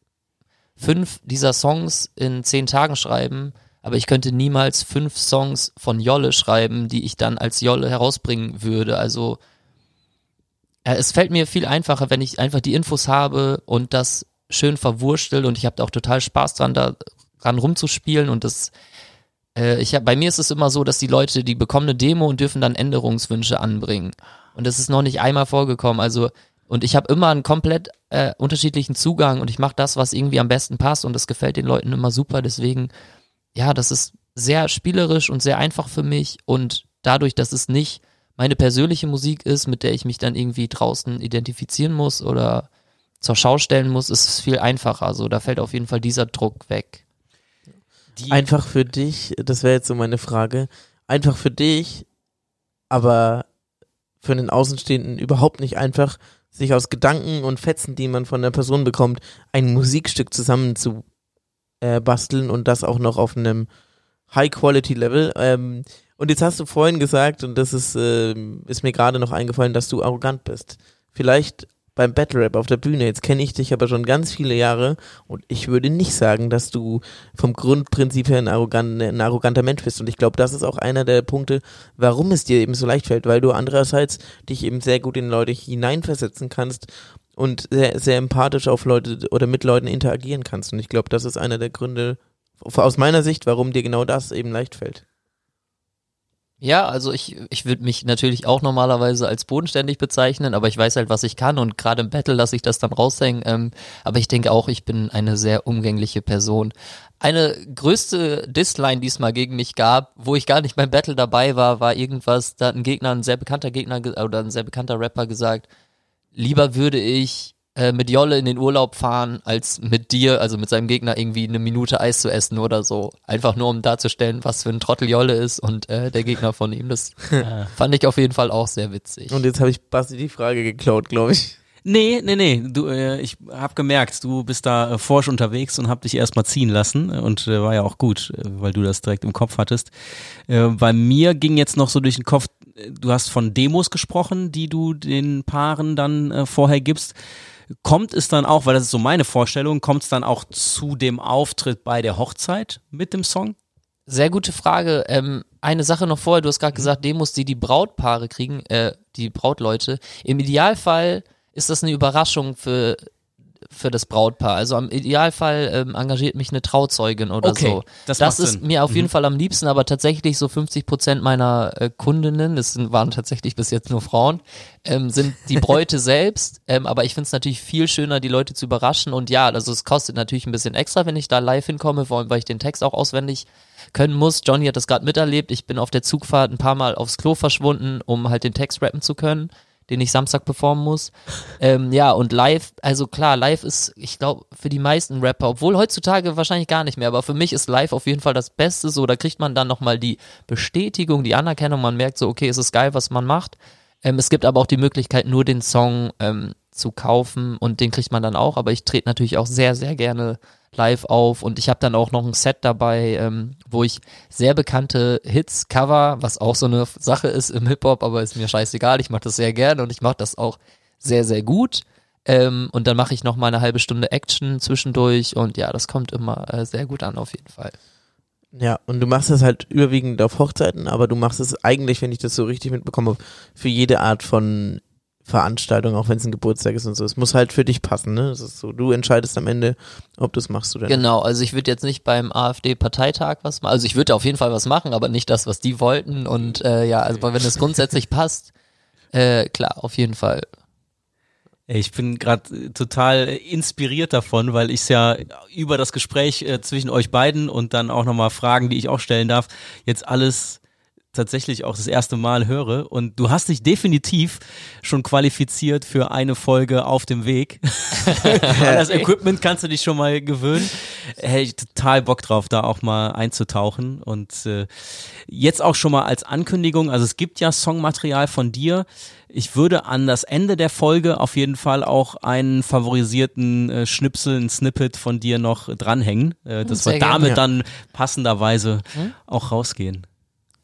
fünf dieser Songs in zehn Tagen schreiben, aber ich könnte niemals fünf Songs von Jolle schreiben, die ich dann als Jolle herausbringen würde. Also äh, es fällt mir viel einfacher, wenn ich einfach die Infos habe und das schön verwurstel und ich habe auch total Spaß dran, da dran rumzuspielen und das äh, ich hab, bei mir ist es immer so, dass die Leute, die bekommen eine Demo und dürfen dann Änderungswünsche anbringen. Und das ist noch nicht einmal vorgekommen. Also und ich habe immer einen komplett äh, unterschiedlichen Zugang und ich mache das, was irgendwie am besten passt und das gefällt den Leuten immer super. Deswegen, ja, das ist sehr spielerisch und sehr einfach für mich und dadurch, dass es nicht meine persönliche Musik ist, mit der ich mich dann irgendwie draußen identifizieren muss oder zur Schau stellen muss, ist es viel einfacher. Also da fällt auf jeden Fall dieser Druck weg.
Die einfach für dich, das wäre jetzt so meine Frage, einfach für dich, aber für einen Außenstehenden überhaupt nicht einfach, sich aus Gedanken und Fetzen, die man von der Person bekommt, ein Musikstück zusammen zu äh, basteln und das auch noch auf einem High-Quality-Level. Ähm, und jetzt hast du vorhin gesagt, und das ist, äh, ist mir gerade noch eingefallen, dass du arrogant bist. Vielleicht beim Battle Rap auf der Bühne. Jetzt kenne ich dich aber schon ganz viele Jahre und ich würde nicht sagen, dass du vom Grundprinzip her ein, arrogant, ein arroganter Mensch bist. Und ich glaube, das ist auch einer der Punkte, warum es dir eben so leicht fällt, weil du andererseits dich eben sehr gut in Leute hineinversetzen kannst und sehr, sehr empathisch auf Leute oder mit Leuten interagieren kannst. Und ich glaube, das ist einer der Gründe aus meiner Sicht, warum dir genau das eben leicht fällt.
Ja, also ich, ich würde mich natürlich auch normalerweise als bodenständig bezeichnen, aber ich weiß halt, was ich kann und gerade im Battle lasse ich das dann raushängen. Ähm, aber ich denke auch, ich bin eine sehr umgängliche Person. Eine größte Disline, die es mal gegen mich gab, wo ich gar nicht beim Battle dabei war, war irgendwas, da hat ein Gegner, ein sehr bekannter Gegner oder ein sehr bekannter Rapper gesagt, lieber würde ich äh, mit Jolle in den Urlaub fahren, als mit dir, also mit seinem Gegner, irgendwie eine Minute Eis zu essen oder so. Einfach nur, um darzustellen, was für ein Trottel Jolle ist und äh, der Gegner von ihm. Das [laughs] fand ich auf jeden Fall auch sehr witzig.
Und jetzt habe ich Basti die Frage geklaut, glaube ich.
Nee, nee, nee. Du, äh, ich habe gemerkt, du bist da äh, forsch unterwegs und hab dich erstmal ziehen lassen und äh, war ja auch gut, äh, weil du das direkt im Kopf hattest. Äh, bei mir ging jetzt noch so durch den Kopf, äh, du hast von Demos gesprochen, die du den Paaren dann äh, vorher gibst. Kommt es dann auch, weil das ist so meine Vorstellung, kommt es dann auch zu dem Auftritt bei der Hochzeit mit dem Song?
Sehr gute Frage. Ähm, eine Sache noch vorher, du hast gerade gesagt, Demos, die die Brautpaare kriegen, äh, die Brautleute. Im Idealfall ist das eine Überraschung für für das Brautpaar. Also im Idealfall ähm, engagiert mich eine Trauzeugin oder
Okay,
so.
das
Das, ist
Sinn.
mir auf jeden
Mhm.
Fall am liebsten, aber tatsächlich so 50 Prozent meiner äh, Kundinnen, das sind, waren tatsächlich bis jetzt nur Frauen, ähm, sind die Bräute [laughs] selbst. Ähm, aber ich finde es natürlich viel schöner, die Leute zu überraschen. Und ja, also es kostet natürlich ein bisschen extra, wenn ich da live hinkomme, vor allem weil ich den Text auch auswendig können muss. Johnny hat das gerade miterlebt. Ich bin auf der Zugfahrt ein paar Mal aufs Klo verschwunden, um halt den Text rappen zu können, den ich Samstag performen muss. ähm, ja, und live, also klar, live ist, ich glaube, für die meisten Rapper, obwohl heutzutage wahrscheinlich gar nicht mehr, aber für mich ist live auf jeden Fall das Beste. So, da kriegt man dann nochmal die Bestätigung, die Anerkennung. Man merkt so, okay, es ist geil, was man macht. Ähm, es gibt aber auch die Möglichkeit, nur den Song ähm, zu kaufen und den kriegt man dann auch. Aber ich trete natürlich auch sehr, sehr gerne live auf und ich habe dann auch noch ein Set dabei, ähm, wo ich sehr bekannte Hits cover, was auch so eine Sache ist im Hip-Hop, aber ist mir scheißegal. Ich mache das sehr gerne und ich mache das auch sehr, sehr gut. Ähm, und dann mache ich noch mal eine halbe Stunde Action zwischendurch und ja, das kommt immer äh, sehr gut an auf jeden Fall.
Ja, und du machst das halt überwiegend auf Hochzeiten, aber du machst es eigentlich, wenn ich das so richtig mitbekomme, für jede Art von Veranstaltung, auch wenn es ein Geburtstag ist und so. Es muss halt für dich passen, ne? Das ist so, du entscheidest am Ende, ob du es machst oder nicht.
Genau, also ich würde jetzt nicht beim AfD-Parteitag was machen. Also ich würde auf jeden Fall was machen, aber nicht das, was die wollten. Und äh, ja, also wenn es grundsätzlich passt, äh, klar, auf jeden Fall.
Ich bin gerade total äh, inspiriert davon, weil ich es ja über das Gespräch äh, zwischen euch beiden und dann auch nochmal Fragen, die ich auch stellen darf, jetzt alles tatsächlich auch das erste Mal höre und du hast dich definitiv schon qualifiziert für eine Folge auf dem Weg. [laughs] An das Equipment kannst du dich schon mal gewöhnen. Hey, ich total Bock drauf, da auch mal einzutauchen und äh, jetzt auch schon mal als Ankündigung, also es gibt ja Songmaterial von dir. Ich würde an das Ende der Folge auf jeden Fall auch einen favorisierten äh, Schnipsel, ein Snippet von dir noch dranhängen, äh, dass
Sehr
wir damit
Ja.
dann passenderweise
Hm?
auch rausgehen.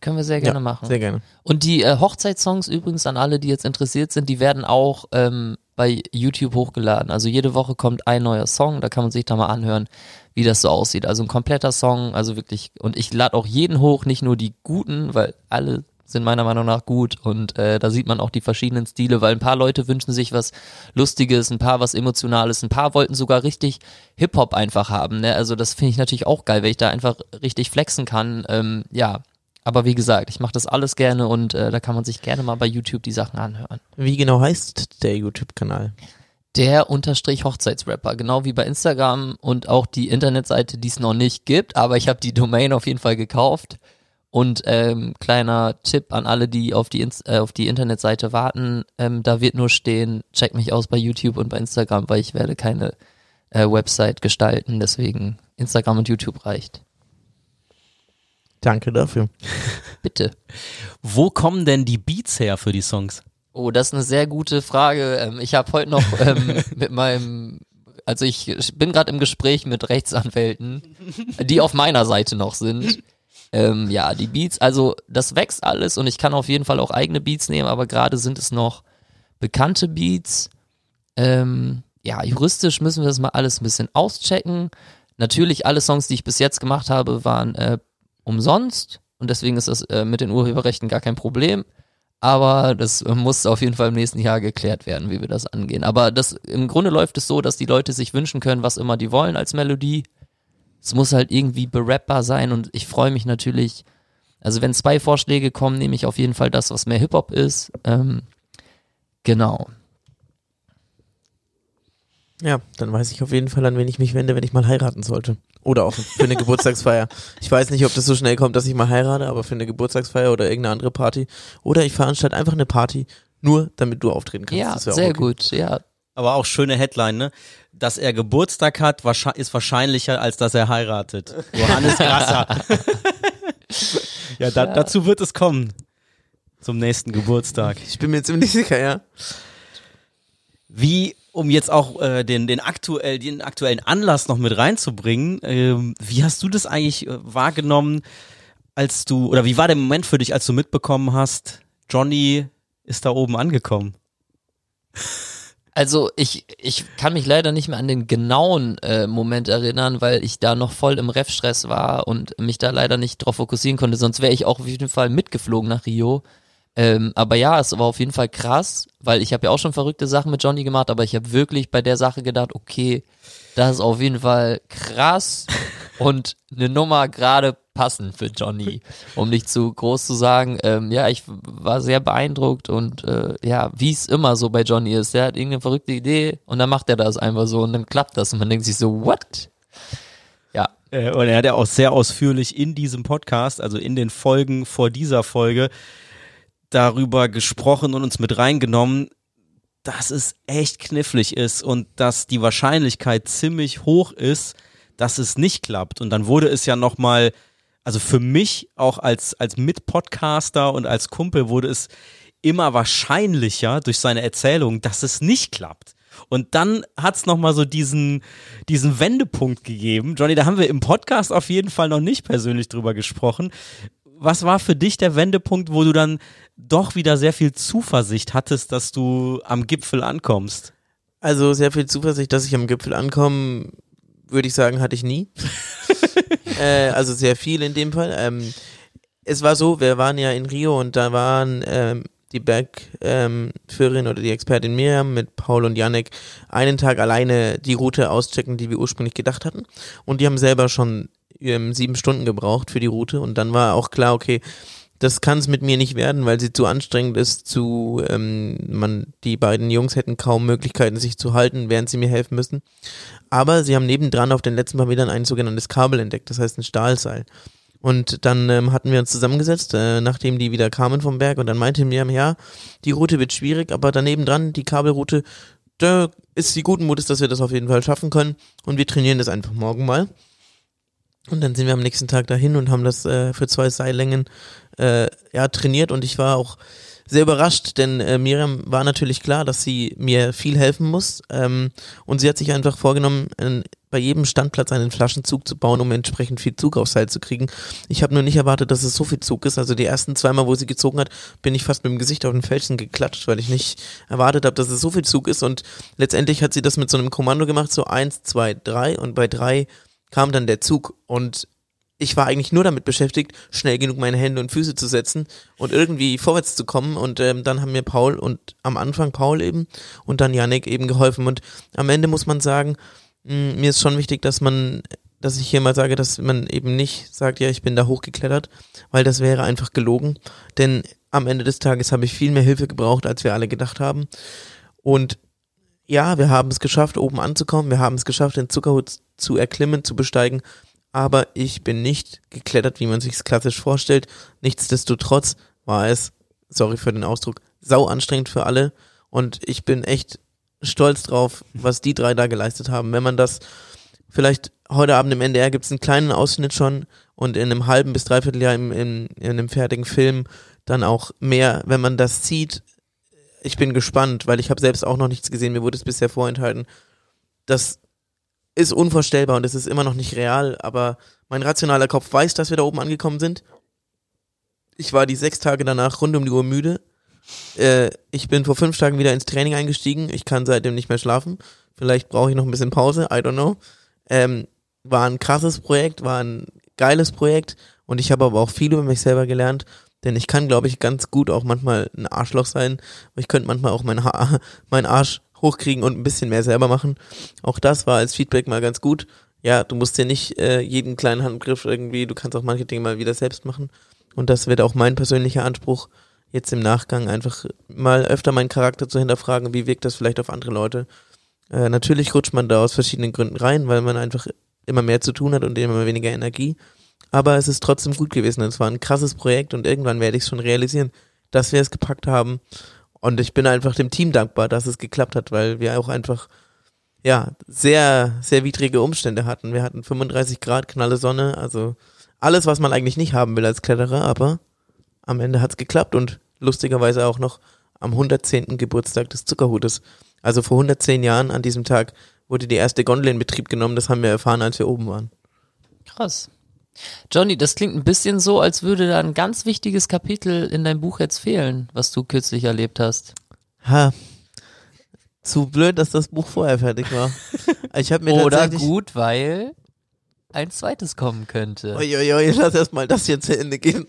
Können wir sehr gerne
ja,
machen.
Sehr gerne.
Und die äh, Hochzeitssongs übrigens an alle, die jetzt interessiert sind, die werden auch ähm, bei YouTube hochgeladen. Also jede Woche kommt ein neuer Song, da kann man sich da mal anhören, wie das so aussieht. Also ein kompletter Song, also wirklich. Und ich lade auch jeden hoch, nicht nur die guten, weil alle sind meiner Meinung nach gut und äh, da sieht man auch die verschiedenen Stile, weil ein paar Leute wünschen sich was Lustiges, ein paar was Emotionales, ein paar wollten sogar richtig Hip-Hop einfach haben. Ne? Also das finde ich natürlich auch geil, wenn ich da einfach richtig flexen kann. Ähm, ja, aber wie gesagt, ich mache das alles gerne und äh, da kann man sich gerne mal bei YouTube die Sachen anhören.
Wie genau heißt der YouTube-Kanal?
Der unterstrich Hochzeitsrapper, genau wie bei Instagram und auch die Internetseite, die es noch nicht gibt, aber ich habe die Domain auf jeden Fall gekauft. Und ähm, kleiner Tipp an alle, die auf die, Ins äh, auf die Internetseite warten, ähm, da wird nur stehen, check mich aus bei YouTube und bei Instagram, weil ich werde keine äh, Website gestalten, deswegen Instagram und YouTube reicht.
Danke dafür. [laughs]
Bitte.
Wo kommen denn die Beats her für die Songs?
Oh, das ist eine sehr gute Frage. Ähm, ich habe heute noch [laughs] ähm, mit meinem, also ich bin gerade im Gespräch mit Rechtsanwälten, die auf meiner Seite noch sind. Ähm, ja, die Beats, also das wächst alles und ich kann auf jeden Fall auch eigene Beats nehmen, aber gerade sind es noch bekannte Beats. Ähm, ja, juristisch müssen wir das mal alles ein bisschen auschecken. Natürlich, alle Songs, die ich bis jetzt gemacht habe, waren äh, umsonst und deswegen ist das äh, mit den Urheberrechten gar kein Problem. Aber das äh, muss auf jeden Fall im nächsten Jahr geklärt werden, wie wir das angehen. Aber das im Grunde läuft es so, dass die Leute sich wünschen können, was immer die wollen als Melodie. Es muss halt irgendwie berappbar sein und ich freue mich natürlich. Also wenn zwei Vorschläge kommen, nehme ich auf jeden Fall das, was mehr Hip Hop ist. Ähm, genau.
Ja, dann weiß ich auf jeden Fall, an wen ich mich wende, wenn ich mal heiraten sollte. Oder auch für eine [laughs] Geburtstagsfeier. Ich weiß nicht, ob das so schnell kommt, dass ich mal heirate, aber für eine Geburtstagsfeier oder irgendeine andere Party. Oder ich veranstalte einfach eine Party, nur damit du auftreten kannst.
Ja,
auch
sehr
okay.
gut. Ja,
Aber auch schöne Headline, ne? Dass er Geburtstag hat, ist wahrscheinlicher, als dass er heiratet. Johannes Grasser. [laughs] ja, da, dazu wird es kommen. Zum nächsten Geburtstag.
Ich bin mir ziemlich sicher, ja.
Wie, um jetzt auch äh, den, den, aktuell, den aktuellen Anlass noch mit reinzubringen, ähm, wie hast du das eigentlich äh, wahrgenommen, als du, oder wie war der Moment für dich, als du mitbekommen hast, Johnny ist da oben angekommen?
Also ich, ich kann mich leider nicht mehr an den genauen äh, Moment erinnern, weil ich da noch voll im Ref-Stress war und mich da leider nicht drauf fokussieren konnte. Sonst wäre ich auch auf jeden Fall mitgeflogen nach Rio. Ähm, aber ja, es war auf jeden Fall krass, weil ich habe ja auch schon verrückte Sachen mit Johnny gemacht, aber ich habe wirklich bei der Sache gedacht, okay, das ist auf jeden Fall krass [laughs] und eine Nummer gerade passend für Johnny, um nicht zu groß zu sagen. Ähm, ja, ich war sehr beeindruckt und äh, ja, wie es immer so bei Johnny ist, der hat irgendeine verrückte Idee und dann macht er das einfach so und dann klappt das und man denkt sich so, what? Ja,
Äh, und er hat ja auch sehr ausführlich in diesem Podcast, also in den Folgen vor dieser Folge, darüber gesprochen und uns mit reingenommen, dass es echt knifflig ist und dass die Wahrscheinlichkeit ziemlich hoch ist, dass es nicht klappt. Und dann wurde es ja nochmal, also für mich auch als, als Mitpodcaster und als Kumpel wurde es immer wahrscheinlicher durch seine Erzählung, dass es nicht klappt. Und dann hat's noch mal so diesen, diesen Wendepunkt gegeben. Johnny, da haben wir im Podcast auf jeden Fall noch nicht persönlich drüber gesprochen. Was war für dich der Wendepunkt, wo du dann doch wieder sehr viel Zuversicht hattest, dass du am Gipfel ankommst?
Also sehr viel Zuversicht, dass ich am Gipfel ankomme, würde ich sagen, hatte ich nie. [laughs] äh, also sehr viel in dem Fall. Ähm, es war so, wir waren ja in Rio und da waren ähm, die Bergführerin ähm, oder die Expertin Miriam mit Paul und Yannick einen Tag alleine die Route auschecken, die wir ursprünglich gedacht hatten. Und die haben selber schon ähm, sieben Stunden gebraucht für die Route und dann war auch klar, okay, das kann es mit mir nicht werden, weil sie zu anstrengend ist, zu ähm, man die beiden Jungs hätten kaum Möglichkeiten, sich zu halten, während sie mir helfen müssen. Aber sie haben nebendran auf den letzten paar Metern ein sogenanntes Kabel entdeckt, das heißt ein Stahlseil. Und dann ähm, hatten wir uns zusammengesetzt, äh, nachdem die wieder kamen vom Berg und dann meinte Miriam, ja, die Route wird schwierig, aber daneben dran, die Kabelroute, da ist die guten Mutes, dass wir das auf jeden Fall schaffen können und wir trainieren das einfach morgen mal. Und dann sind wir am nächsten Tag dahin und haben das äh, für zwei Seillängen äh, ja, trainiert und ich war auch sehr überrascht, denn äh, Miriam war natürlich klar, dass sie mir viel helfen muss. Ähm, und sie hat sich einfach vorgenommen, äh, bei jedem Standplatz einen Flaschenzug zu bauen, um entsprechend viel Zug aufs Seil zu kriegen. Ich habe nur nicht erwartet, dass es so viel Zug ist. Also die ersten zweimal, wo sie gezogen hat, bin ich fast mit dem Gesicht auf den Felsen geklatscht, weil ich nicht erwartet habe, dass es so viel Zug ist. Und letztendlich hat sie das mit so einem Kommando gemacht, so eins, zwei, drei. Und bei drei kam dann der Zug. Und ich war eigentlich nur damit beschäftigt, schnell genug meine Hände und Füße zu setzen und irgendwie vorwärts zu kommen. Und ähm, dann haben mir Paul und am Anfang Paul eben und dann Yannick eben geholfen. Und am Ende muss man sagen, mh, mir ist schon wichtig, dass man, dass ich hier mal sage, dass man eben nicht sagt, ja, ich bin da hochgeklettert, weil das wäre einfach gelogen. Denn am Ende des Tages habe ich viel mehr Hilfe gebraucht, als wir alle gedacht haben. Und ja, wir haben es geschafft, oben anzukommen. Wir haben es geschafft, den Zuckerhut zu erklimmen, zu besteigen aber ich bin nicht geklettert, wie man sich klassisch vorstellt. Nichtsdestotrotz war es, sorry für den Ausdruck, sau anstrengend für alle und ich bin echt stolz drauf, was die drei da geleistet haben. Wenn man das vielleicht heute Abend im NDR gibt es einen kleinen Ausschnitt schon und in einem halben bis dreiviertel Jahr im, in, in einem fertigen Film dann auch mehr, wenn man das sieht. Ich bin gespannt, weil ich habe selbst auch noch nichts gesehen, mir wurde es bisher vorenthalten. Das ist unvorstellbar und es ist immer noch nicht real, aber mein rationaler Kopf weiß, dass wir da oben angekommen sind. Ich war die sechs Tage danach rund um die Uhr müde. Äh, ich bin vor fünf Tagen wieder ins Training eingestiegen. Ich kann seitdem nicht mehr schlafen. Vielleicht brauche ich noch ein bisschen Pause, I don't know. Ähm, war ein krasses Projekt, war ein geiles Projekt und ich habe aber auch viel über mich selber gelernt, denn ich kann, glaube ich, ganz gut auch manchmal ein Arschloch sein. Ich könnte manchmal auch mein, ha [laughs] mein Arsch hochkriegen und ein bisschen mehr selber machen. Auch das war als Feedback mal ganz gut. Ja, du musst dir nicht äh, jeden kleinen Handgriff irgendwie, du kannst auch manche Dinge mal wieder selbst machen. Und das wird auch mein persönlicher Anspruch, jetzt im Nachgang einfach mal öfter meinen Charakter zu hinterfragen, wie wirkt das vielleicht auf andere Leute. Äh, natürlich rutscht man da aus verschiedenen Gründen rein, weil man einfach immer mehr zu tun hat und immer weniger Energie. Aber es ist trotzdem gut gewesen. Es war ein krasses Projekt und irgendwann werde ich es schon realisieren, dass wir es gepackt haben und ich bin einfach dem Team dankbar, dass es geklappt hat, weil wir auch einfach ja sehr, sehr widrige Umstände hatten. Wir hatten 35 Grad, knalle Sonne, also alles, was man eigentlich nicht haben will als Kletterer, aber am Ende hat's geklappt und lustigerweise auch noch am 110. Geburtstag des Zuckerhutes. Also vor 110 Jahren an diesem Tag wurde die erste Gondel in Betrieb genommen. Das haben wir erfahren, als wir oben waren.
Krass. Johnny, das klingt ein bisschen so, als würde da ein ganz wichtiges Kapitel in deinem Buch jetzt fehlen, was du kürzlich erlebt hast.
Ha. Zu blöd, dass das Buch vorher fertig war. [laughs] Ich hab mir
Oder gut, weil ein zweites kommen könnte.
Uiuiui, lass erst mal das hier zu Ende gehen.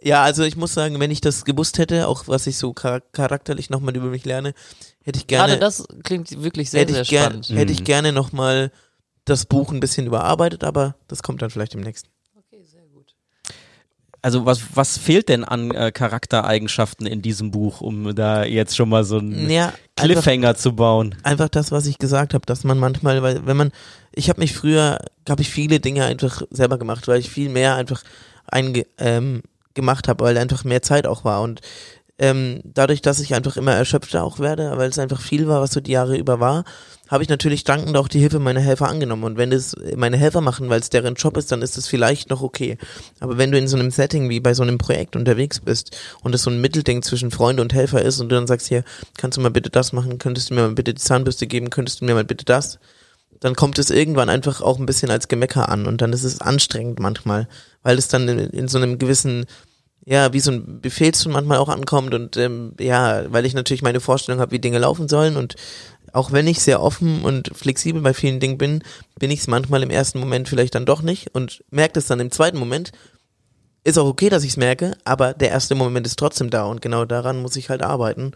Ja, also ich muss sagen, wenn ich das gewusst hätte, auch was ich so charakterlich nochmal über mich lerne, hätte ich gerne.
Gerade das klingt wirklich sehr, sehr spannend.
Gern, hätte ich mhm. gerne nochmal das Buch ein bisschen überarbeitet, aber das kommt dann vielleicht im nächsten. Okay, sehr
gut. Also was, was fehlt denn an äh, Charaktereigenschaften in diesem Buch, um da jetzt schon mal so einen ja, Cliffhanger
einfach,
zu bauen?
Einfach das, was ich gesagt habe, dass man manchmal, weil wenn man, ich habe mich früher, habe ich viele Dinge einfach selber gemacht, weil ich viel mehr einfach einge, ähm, gemacht habe, weil einfach mehr Zeit auch war und ähm, dadurch, dass ich einfach immer erschöpfter auch werde, weil es einfach viel war, was so die Jahre über war, habe ich natürlich dankend auch die Hilfe meiner Helfer angenommen. Und wenn das meine Helfer machen, weil es deren Job ist, dann ist das vielleicht noch okay. Aber wenn du in so einem Setting wie bei so einem Projekt unterwegs bist und es so ein Mittelding zwischen Freund und Helfer ist und du dann sagst, hier, kannst du mal bitte das machen, könntest du mir mal bitte die Zahnbürste geben, könntest du mir mal bitte das, dann kommt es irgendwann einfach auch ein bisschen als Gemecker an und dann ist es anstrengend manchmal, weil es dann in, in so einem gewissen ja, wie so ein Befehlston manchmal auch ankommt und ähm, ja, weil ich natürlich meine Vorstellung habe, wie Dinge laufen sollen und auch wenn ich sehr offen und flexibel bei vielen Dingen bin, bin ich es manchmal im ersten Moment vielleicht dann doch nicht und merke es dann im zweiten Moment. Ist auch okay, dass ich es merke, aber der erste Moment ist trotzdem da und genau daran muss ich halt arbeiten.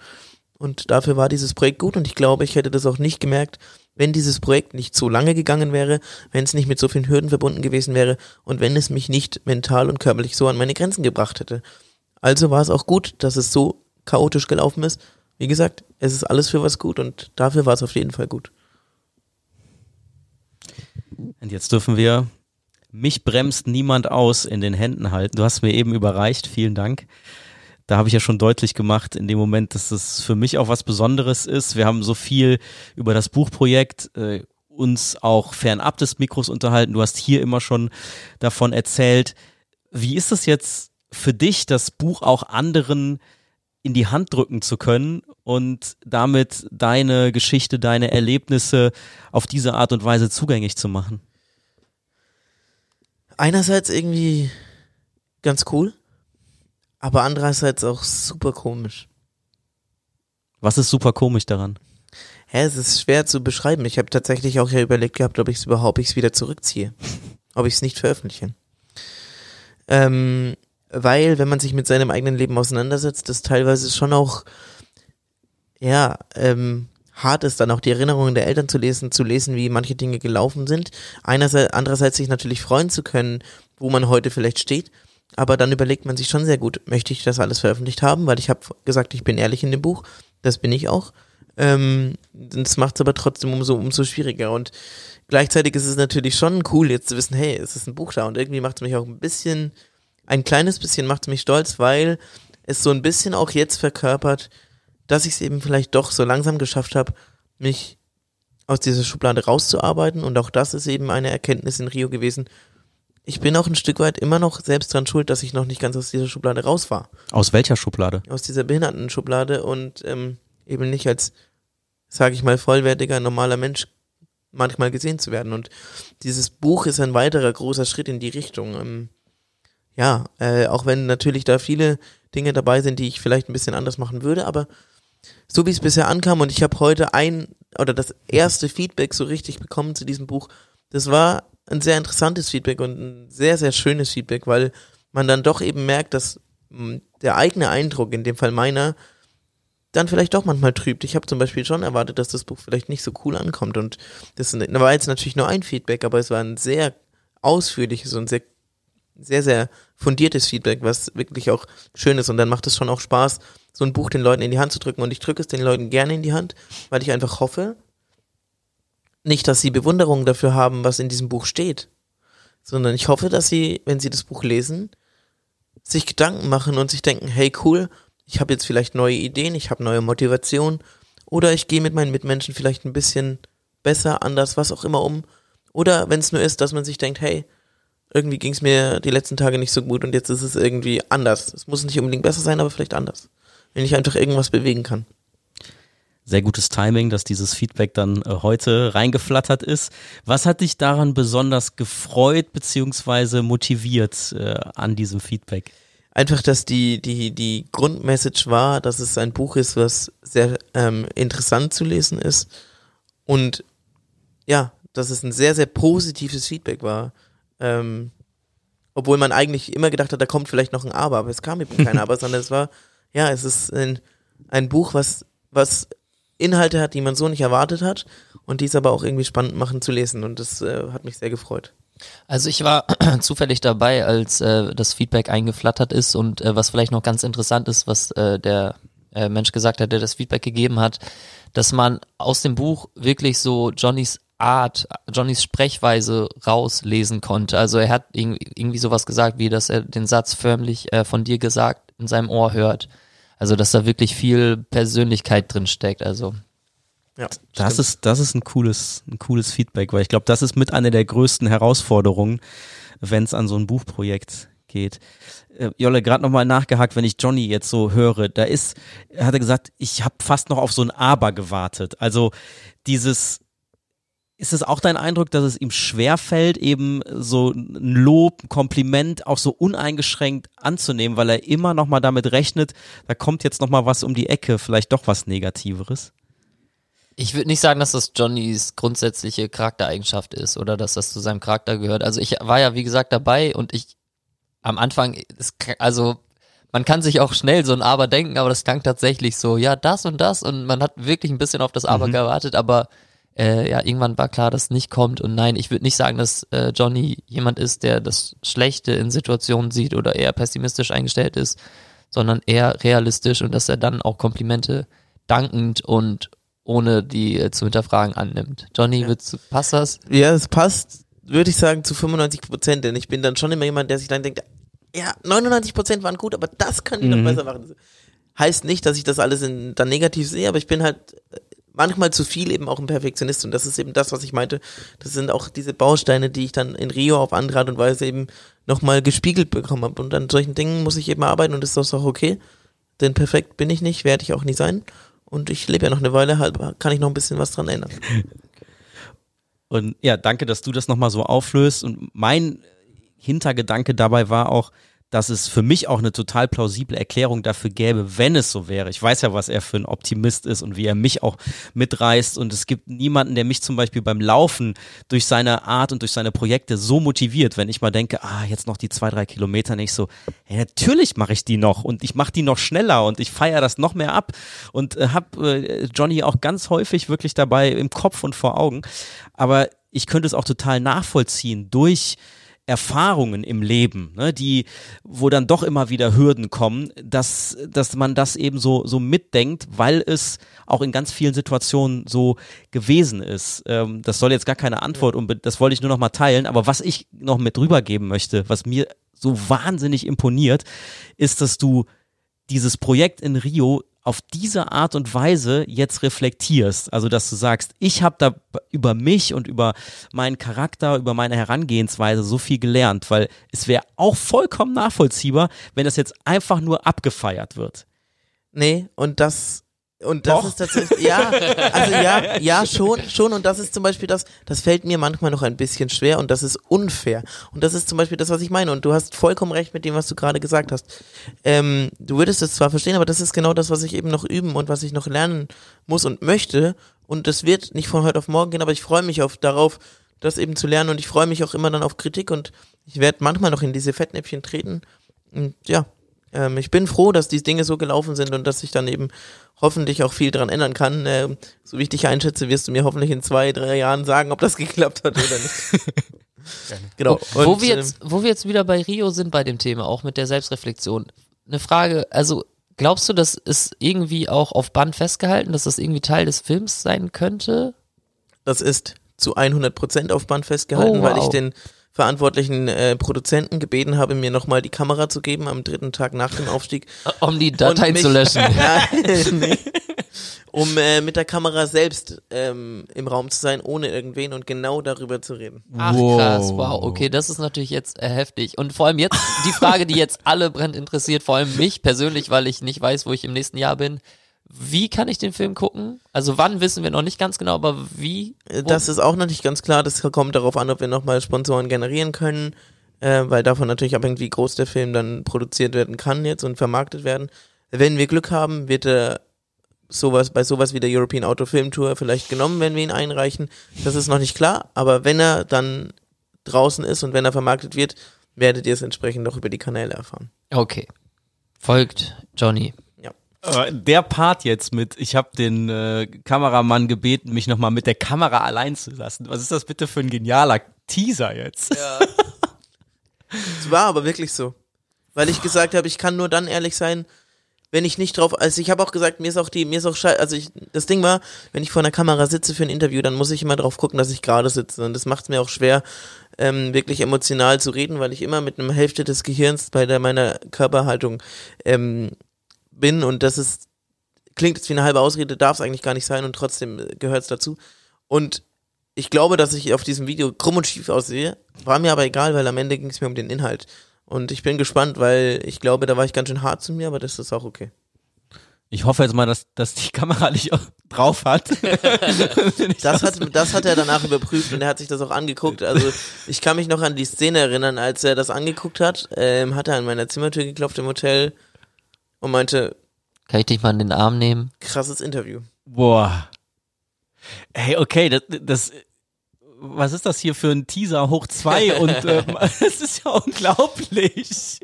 Und dafür war dieses Projekt gut und ich glaube, ich hätte das auch nicht gemerkt, wenn dieses Projekt nicht so lange gegangen wäre, wenn es nicht mit so vielen Hürden verbunden gewesen wäre und wenn es mich nicht mental und körperlich so an meine Grenzen gebracht hätte. Also war es auch gut, dass es so chaotisch gelaufen ist wie gesagt, es ist alles für was gut und dafür war es auf jeden Fall gut.
Und jetzt dürfen wir Mich bremst niemand aus in den Händen halten. Du hast mir eben überreicht, vielen Dank. Da habe ich ja schon deutlich gemacht in dem Moment, dass es für mich auch was Besonderes ist. Wir haben so viel über das Buchprojekt äh, uns auch fernab des Mikros unterhalten. Du hast hier immer schon davon erzählt. Wie ist es jetzt für dich, das Buch auch anderen in die Hand drücken zu können und damit deine Geschichte, deine Erlebnisse auf diese Art und Weise zugänglich zu machen?
Einerseits irgendwie ganz cool, aber andererseits auch super komisch.
Was ist super komisch daran?
Ja, es ist schwer zu beschreiben. Ich habe tatsächlich auch ja überlegt gehabt, ob ich es überhaupt ich's wieder zurückziehe. [laughs] ob ich es nicht veröffentliche. Ähm, weil, wenn man sich mit seinem eigenen Leben auseinandersetzt, das teilweise schon auch, ja, ähm, hart ist, dann auch die Erinnerungen der Eltern zu lesen, zu lesen, wie manche Dinge gelaufen sind. Einerseits, andererseits sich natürlich freuen zu können, wo man heute vielleicht steht. Aber dann überlegt man sich schon sehr gut, möchte ich das alles veröffentlicht haben, weil ich habe gesagt, ich bin ehrlich in dem Buch. Das bin ich auch. Ähm, das macht es aber trotzdem umso, umso schwieriger. Und gleichzeitig ist es natürlich schon cool, jetzt zu wissen, hey, es ist ein Buch da. Und irgendwie macht es mich auch ein bisschen ein kleines bisschen macht mich stolz, weil es so ein bisschen auch jetzt verkörpert, dass ich es eben vielleicht doch so langsam geschafft habe, mich aus dieser Schublade rauszuarbeiten. Und auch das ist eben eine Erkenntnis in Rio gewesen. Ich bin auch ein Stück weit immer noch selbst dran schuld, dass ich noch nicht ganz aus dieser Schublade raus war.
Aus welcher Schublade?
Aus dieser Behindertenschublade und ähm, eben nicht als, sage ich mal, vollwertiger, normaler Mensch manchmal gesehen zu werden. Und dieses Buch ist ein weiterer großer Schritt in die Richtung. Ähm, ja, äh, auch wenn natürlich da viele Dinge dabei sind, die ich vielleicht ein bisschen anders machen würde, aber so wie es bisher ankam und ich habe heute ein oder das erste Feedback so richtig bekommen zu diesem Buch, das war ein sehr interessantes Feedback und ein sehr, sehr schönes Feedback, weil man dann doch eben merkt, dass hm, der eigene Eindruck, in dem Fall meiner, dann vielleicht doch manchmal trübt. Ich habe zum Beispiel schon erwartet, dass das Buch vielleicht nicht so cool ankommt und das war jetzt natürlich nur ein Feedback, aber es war ein sehr ausführliches und sehr sehr, sehr fundiertes Feedback, was wirklich auch schön ist. Und dann macht es schon auch Spaß, so ein Buch den Leuten in die Hand zu drücken. Und ich drücke es den Leuten gerne in die Hand, weil ich einfach hoffe, nicht, dass sie Bewunderung dafür haben, was in diesem Buch steht, sondern ich hoffe, dass sie, wenn sie das Buch lesen, sich Gedanken machen und sich denken, hey cool, ich habe jetzt vielleicht neue Ideen, ich habe neue Motivation oder ich gehe mit meinen Mitmenschen vielleicht ein bisschen besser, anders, was auch immer um. Oder wenn es nur ist, dass man sich denkt, hey, irgendwie ging es mir die letzten Tage nicht so gut und jetzt ist es irgendwie anders. Es muss nicht unbedingt besser sein, aber vielleicht anders. Wenn ich einfach irgendwas bewegen kann.
Sehr gutes Timing, dass dieses Feedback dann äh, heute reingeflattert ist. Was hat dich daran besonders gefreut bzw. motiviert äh, an diesem Feedback?
Einfach, dass die, die, die Grundmessage war, dass es ein Buch ist, was sehr ähm, interessant zu lesen ist und ja, dass es ein sehr, sehr positives Feedback war ähm, obwohl man eigentlich immer gedacht hat, da kommt vielleicht noch ein Aber, aber es kam eben kein [laughs] Aber, sondern es war, ja, es ist ein, ein Buch, was, was Inhalte hat, die man so nicht erwartet hat und die es aber auch irgendwie spannend machen zu lesen und das äh, hat mich sehr gefreut.
Also ich war [clears throat] zufällig dabei, als äh, das Feedback eingeflattert ist und äh, was vielleicht noch ganz interessant ist, was äh, der äh, Mensch gesagt hat, der das Feedback gegeben hat, dass man aus dem Buch wirklich so Johnnys Art, Johnnys Sprechweise rauslesen konnte. Also er hat irgendwie sowas gesagt, wie dass er den Satz förmlich äh, von dir gesagt in seinem Ohr hört. Also dass da wirklich viel Persönlichkeit drin steckt. Also
ja, das ist das ist ein cooles ein cooles Feedback, weil ich glaube, das ist mit einer der größten Herausforderungen, wenn es an so ein Buchprojekt geht. Äh, Jolle, gerade nochmal nachgehakt, wenn ich Johnny jetzt so höre, da ist, hat er gesagt, ich habe fast noch auf so ein Aber gewartet. Also dieses ist es auch dein Eindruck, dass es ihm schwerfällt, eben so ein Lob, ein Kompliment auch so uneingeschränkt anzunehmen, weil er immer noch mal damit rechnet, da kommt jetzt noch mal was um die Ecke, vielleicht doch was Negativeres?
Ich würde nicht sagen, dass das Johnnys grundsätzliche Charaktereigenschaft ist oder dass das zu seinem Charakter gehört. Also ich war ja wie gesagt dabei und ich am Anfang, ist, also man kann sich auch schnell so ein Aber denken, aber das klang tatsächlich so, ja das und das und man hat wirklich ein bisschen auf das Aber mhm. gewartet, aber äh, ja, irgendwann war klar, dass es nicht kommt. Und nein, ich würde nicht sagen, dass äh, Johnny jemand ist, der das Schlechte in Situationen sieht oder eher pessimistisch eingestellt ist, sondern eher realistisch und dass er dann auch Komplimente dankend und ohne die äh, zu hinterfragen annimmt. Johnny, ja. willst du, passt das?
Ja, es passt würde ich sagen, zu 95 Prozent, denn ich bin dann schon immer jemand, der sich dann denkt, ja, 99 Prozent waren gut, aber das kann ich noch
Mhm.
besser machen. Heißt nicht, dass ich das alles in, dann negativ sehe, aber ich bin halt manchmal zu viel eben auch ein Perfektionist und das ist eben das, was ich meinte. Das sind auch diese Bausteine, die ich dann in Rio auf andere Art und Weise eben nochmal gespiegelt bekommen habe. Und an solchen Dingen muss ich eben arbeiten und das ist auch okay. Denn perfekt bin ich nicht, werde ich auch nie sein. Und ich lebe ja noch eine Weile, halt kann ich noch ein bisschen was dran ändern. [laughs]
Und ja, danke, dass du das nochmal so auflöst. Und mein Hintergedanke dabei war auch, dass es für mich auch eine total plausible Erklärung dafür gäbe, wenn es so wäre. Ich weiß ja, was er für ein Optimist ist und wie er mich auch mitreißt. Und es gibt niemanden, der mich zum Beispiel beim Laufen durch seine Art und durch seine Projekte so motiviert, wenn ich mal denke, ah, jetzt noch die zwei, drei Kilometer nicht so, hey, natürlich mache ich die noch und ich mache die noch schneller und ich feiere das noch mehr ab und äh, habe äh, Johnny auch ganz häufig wirklich dabei im Kopf und vor Augen. Aber ich könnte es auch total nachvollziehen durch Erfahrungen im Leben, ne, die, wo dann doch immer wieder Hürden kommen, dass, dass man das eben so, so mitdenkt, weil es auch in ganz vielen Situationen so gewesen ist. Ähm, das soll jetzt gar keine Antwort und das wollte ich nur noch mal teilen, aber was ich noch mit rübergeben möchte, was mir so wahnsinnig imponiert, ist, dass du dieses Projekt in Rio auf diese Art und Weise jetzt reflektierst. Also, dass du sagst, ich habe da über mich und über meinen Charakter, über meine Herangehensweise so viel gelernt, weil es wäre auch vollkommen nachvollziehbar, wenn das jetzt einfach nur abgefeiert wird.
Nee, und das und das
Doch.
ist tatsächlich ja, also ja, [laughs] ja schon, schon. Und das ist zum Beispiel das, das fällt mir manchmal noch ein bisschen schwer und das ist unfair. Und das ist zum Beispiel das, was ich meine. Und du hast vollkommen recht mit dem, was du gerade gesagt hast. Ähm, du würdest es zwar verstehen, aber das ist genau das, was ich eben noch üben und was ich noch lernen muss und möchte. Und das wird nicht von heute auf morgen gehen, aber ich freue mich auf darauf, das eben zu lernen. Und ich freue mich auch immer dann auf Kritik. Und ich werde manchmal noch in diese Fettnäpfchen treten. Und ja, ähm, ich bin froh, dass die Dinge so gelaufen sind und dass ich dann eben hoffentlich auch viel dran ändern kann. Ähm, so wie ich dich einschätze, wirst du mir hoffentlich in zwei, drei Jahren sagen, ob das [laughs] geklappt hat oder nicht. genau.
wo,
Und,
wir
ähm,
jetzt, wo wir jetzt wieder bei Rio sind bei dem Thema, auch mit der Selbstreflexion. Eine Frage, also glaubst du, das ist irgendwie auch auf Band festgehalten, dass das irgendwie Teil des Films sein könnte?
das ist zu 100 Prozent auf Band festgehalten,
Oh,
weil ich
wow.
den verantwortlichen äh, Produzenten gebeten habe, mir nochmal die Kamera zu geben am dritten Tag nach dem Aufstieg.
Um die Dateien
mich-
zu löschen. [laughs]
Nein, [laughs] nee. Um äh, mit der Kamera selbst ähm, im Raum zu sein, ohne irgendwen und genau darüber zu reden.
Ach krass, wow, okay, das ist natürlich jetzt äh, heftig. Und vor allem jetzt die Frage, die jetzt alle brennend interessiert, vor allem mich persönlich, weil ich nicht weiß, wo ich im nächsten Jahr bin. Wie kann ich den Film gucken? Also wann wissen wir noch nicht ganz genau, aber wie?
Äh,
Wo-
Das ist auch noch nicht ganz klar. Das kommt darauf an, ob wir nochmal Sponsoren generieren können, äh, weil davon natürlich abhängt, wie groß der Film dann produziert werden kann jetzt und vermarktet werden. Wenn wir Glück haben, wird er sowas bei sowas wie der European Auto Film Tour vielleicht genommen, wenn wir ihn einreichen. Das ist noch nicht klar, aber wenn er dann draußen ist und wenn er vermarktet wird, werdet ihr es entsprechend noch über die Kanäle erfahren.
Okay. Folgt Johnny.
Äh, Der Part jetzt mit, ich habe den äh, Kameramann gebeten, mich nochmal mit der Kamera allein zu lassen. Was ist das bitte für ein genialer Teaser jetzt?
Es war aber wirklich so. Weil ich gesagt habe, ich kann nur dann ehrlich sein, wenn ich nicht drauf, also ich habe auch gesagt, mir ist auch die, mir ist auch scheiße, also ich, das Ding war, wenn ich vor einer Kamera sitze für ein Interview, dann muss ich immer drauf gucken, dass ich gerade sitze und das macht es mir auch schwer, ähm, wirklich emotional zu reden, weil ich immer mit einer Hälfte des Gehirns bei der, meiner Körperhaltung ähm, bin und das ist, klingt jetzt wie eine halbe Ausrede, darf es eigentlich gar nicht sein und trotzdem gehört es dazu und ich glaube, dass ich auf diesem Video krumm und schief aussehe, war mir aber egal, weil am Ende ging es mir um den Inhalt. Und ich bin gespannt, weil ich glaube, da war ich ganz schön hart zu mir, aber das ist auch okay.
Ich hoffe jetzt mal, dass, dass die Kamera dich auch [laughs] drauf hat. [laughs]
Das hat, das hat er danach überprüft und er hat sich das auch angeguckt. Also ich kann mich noch an die Szene erinnern, als er das angeguckt hat, ähm, hat er an meiner Zimmertür geklopft im Hotel und meinte,
Kann ich dich mal in den Arm nehmen?
krasses Interview.
Boah. Hey, okay, das, das was ist das hier für ein Teaser hoch zwei [laughs] und ähm, [laughs] es ist ja unglaublich.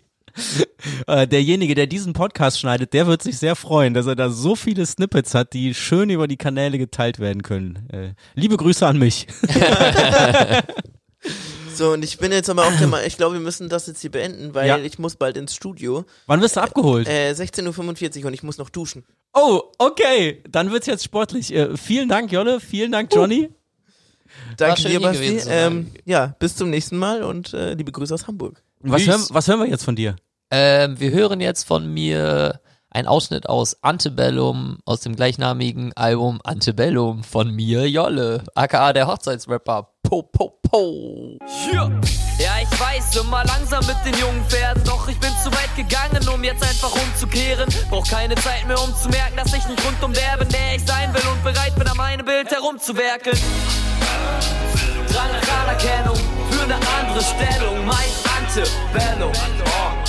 Äh, Derjenige, der diesen Podcast schneidet, der wird sich sehr freuen, dass er da so viele Snippets hat, die schön über die Kanäle geteilt werden können. Äh, liebe Grüße an mich. [laughs]
So, und ich bin jetzt aber auch der Meinung, ich glaube, wir müssen das jetzt hier beenden, weil
Ja.
ich muss bald ins Studio.
Wann wirst du abgeholt?
Äh, 16.45 Uhr und ich muss noch duschen.
Oh, okay, dann wird's jetzt sportlich. Äh, vielen Dank, Jolle, vielen Dank, Johnny.
Danke
schön,
dir,
hier
Basti.
gewesen zu sein.
Ähm, ja, bis zum nächsten Mal und äh, liebe Grüße aus Hamburg.
Was hören, was hören wir jetzt von dir?
Ähm, wir hören jetzt von mir einen Ausschnitt aus Antebellum, aus dem gleichnamigen Album Antebellum von mir, Jolle, aka der Hochzeitsrapper. Po, po, po.
Ja, ich weiß, immer langsam mit den jungen Pferden. Doch ich bin zu weit gegangen, um jetzt einfach umzukehren. Brauch keine Zeit mehr, um zu merken, dass ich nicht rundum der bin, der ich sein will und bereit bin, an meinem Bild herumzuwerkeln. Drang Anerkennung für eine andere Stellung, mein Antebellum. Oh.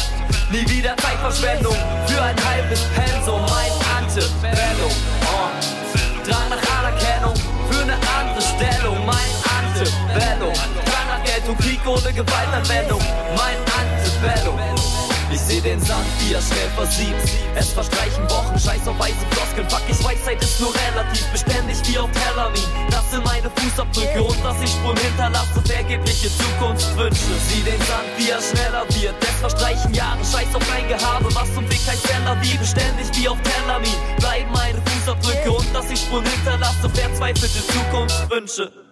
Nie wieder Zeitverschwendung für ein halbes Pensum, mein Antebellum. Oh. Drang nach Anerkennung für eine andere Stellung, mein Antebellum. Drang nach Geld und Krieg ohne Gewaltanwendung, mein Antebellum. Ich seh den Sand, wie er schnell versieht. Es verstreichen Wochen, scheiß auf weiße Floskeln. Fuck, ich weiß, Zeit ist nur relativ. Beständig wie auf Telamin. Das sind meine Fußabdrücke und dass ich Spuren hinterlasse. Vergebliche Zukunftswünsche. Sieh den Sand, wie er schneller wird. Es verstreichen Jahre, scheiß auf dein Gehabe. Was zum Fick heißt Teller wie beständig wie auf Telamin. Bleiben meine Fußabdrücke und dass ich Spuren hinterlasse. Verzweifelte Zukunftswünsche.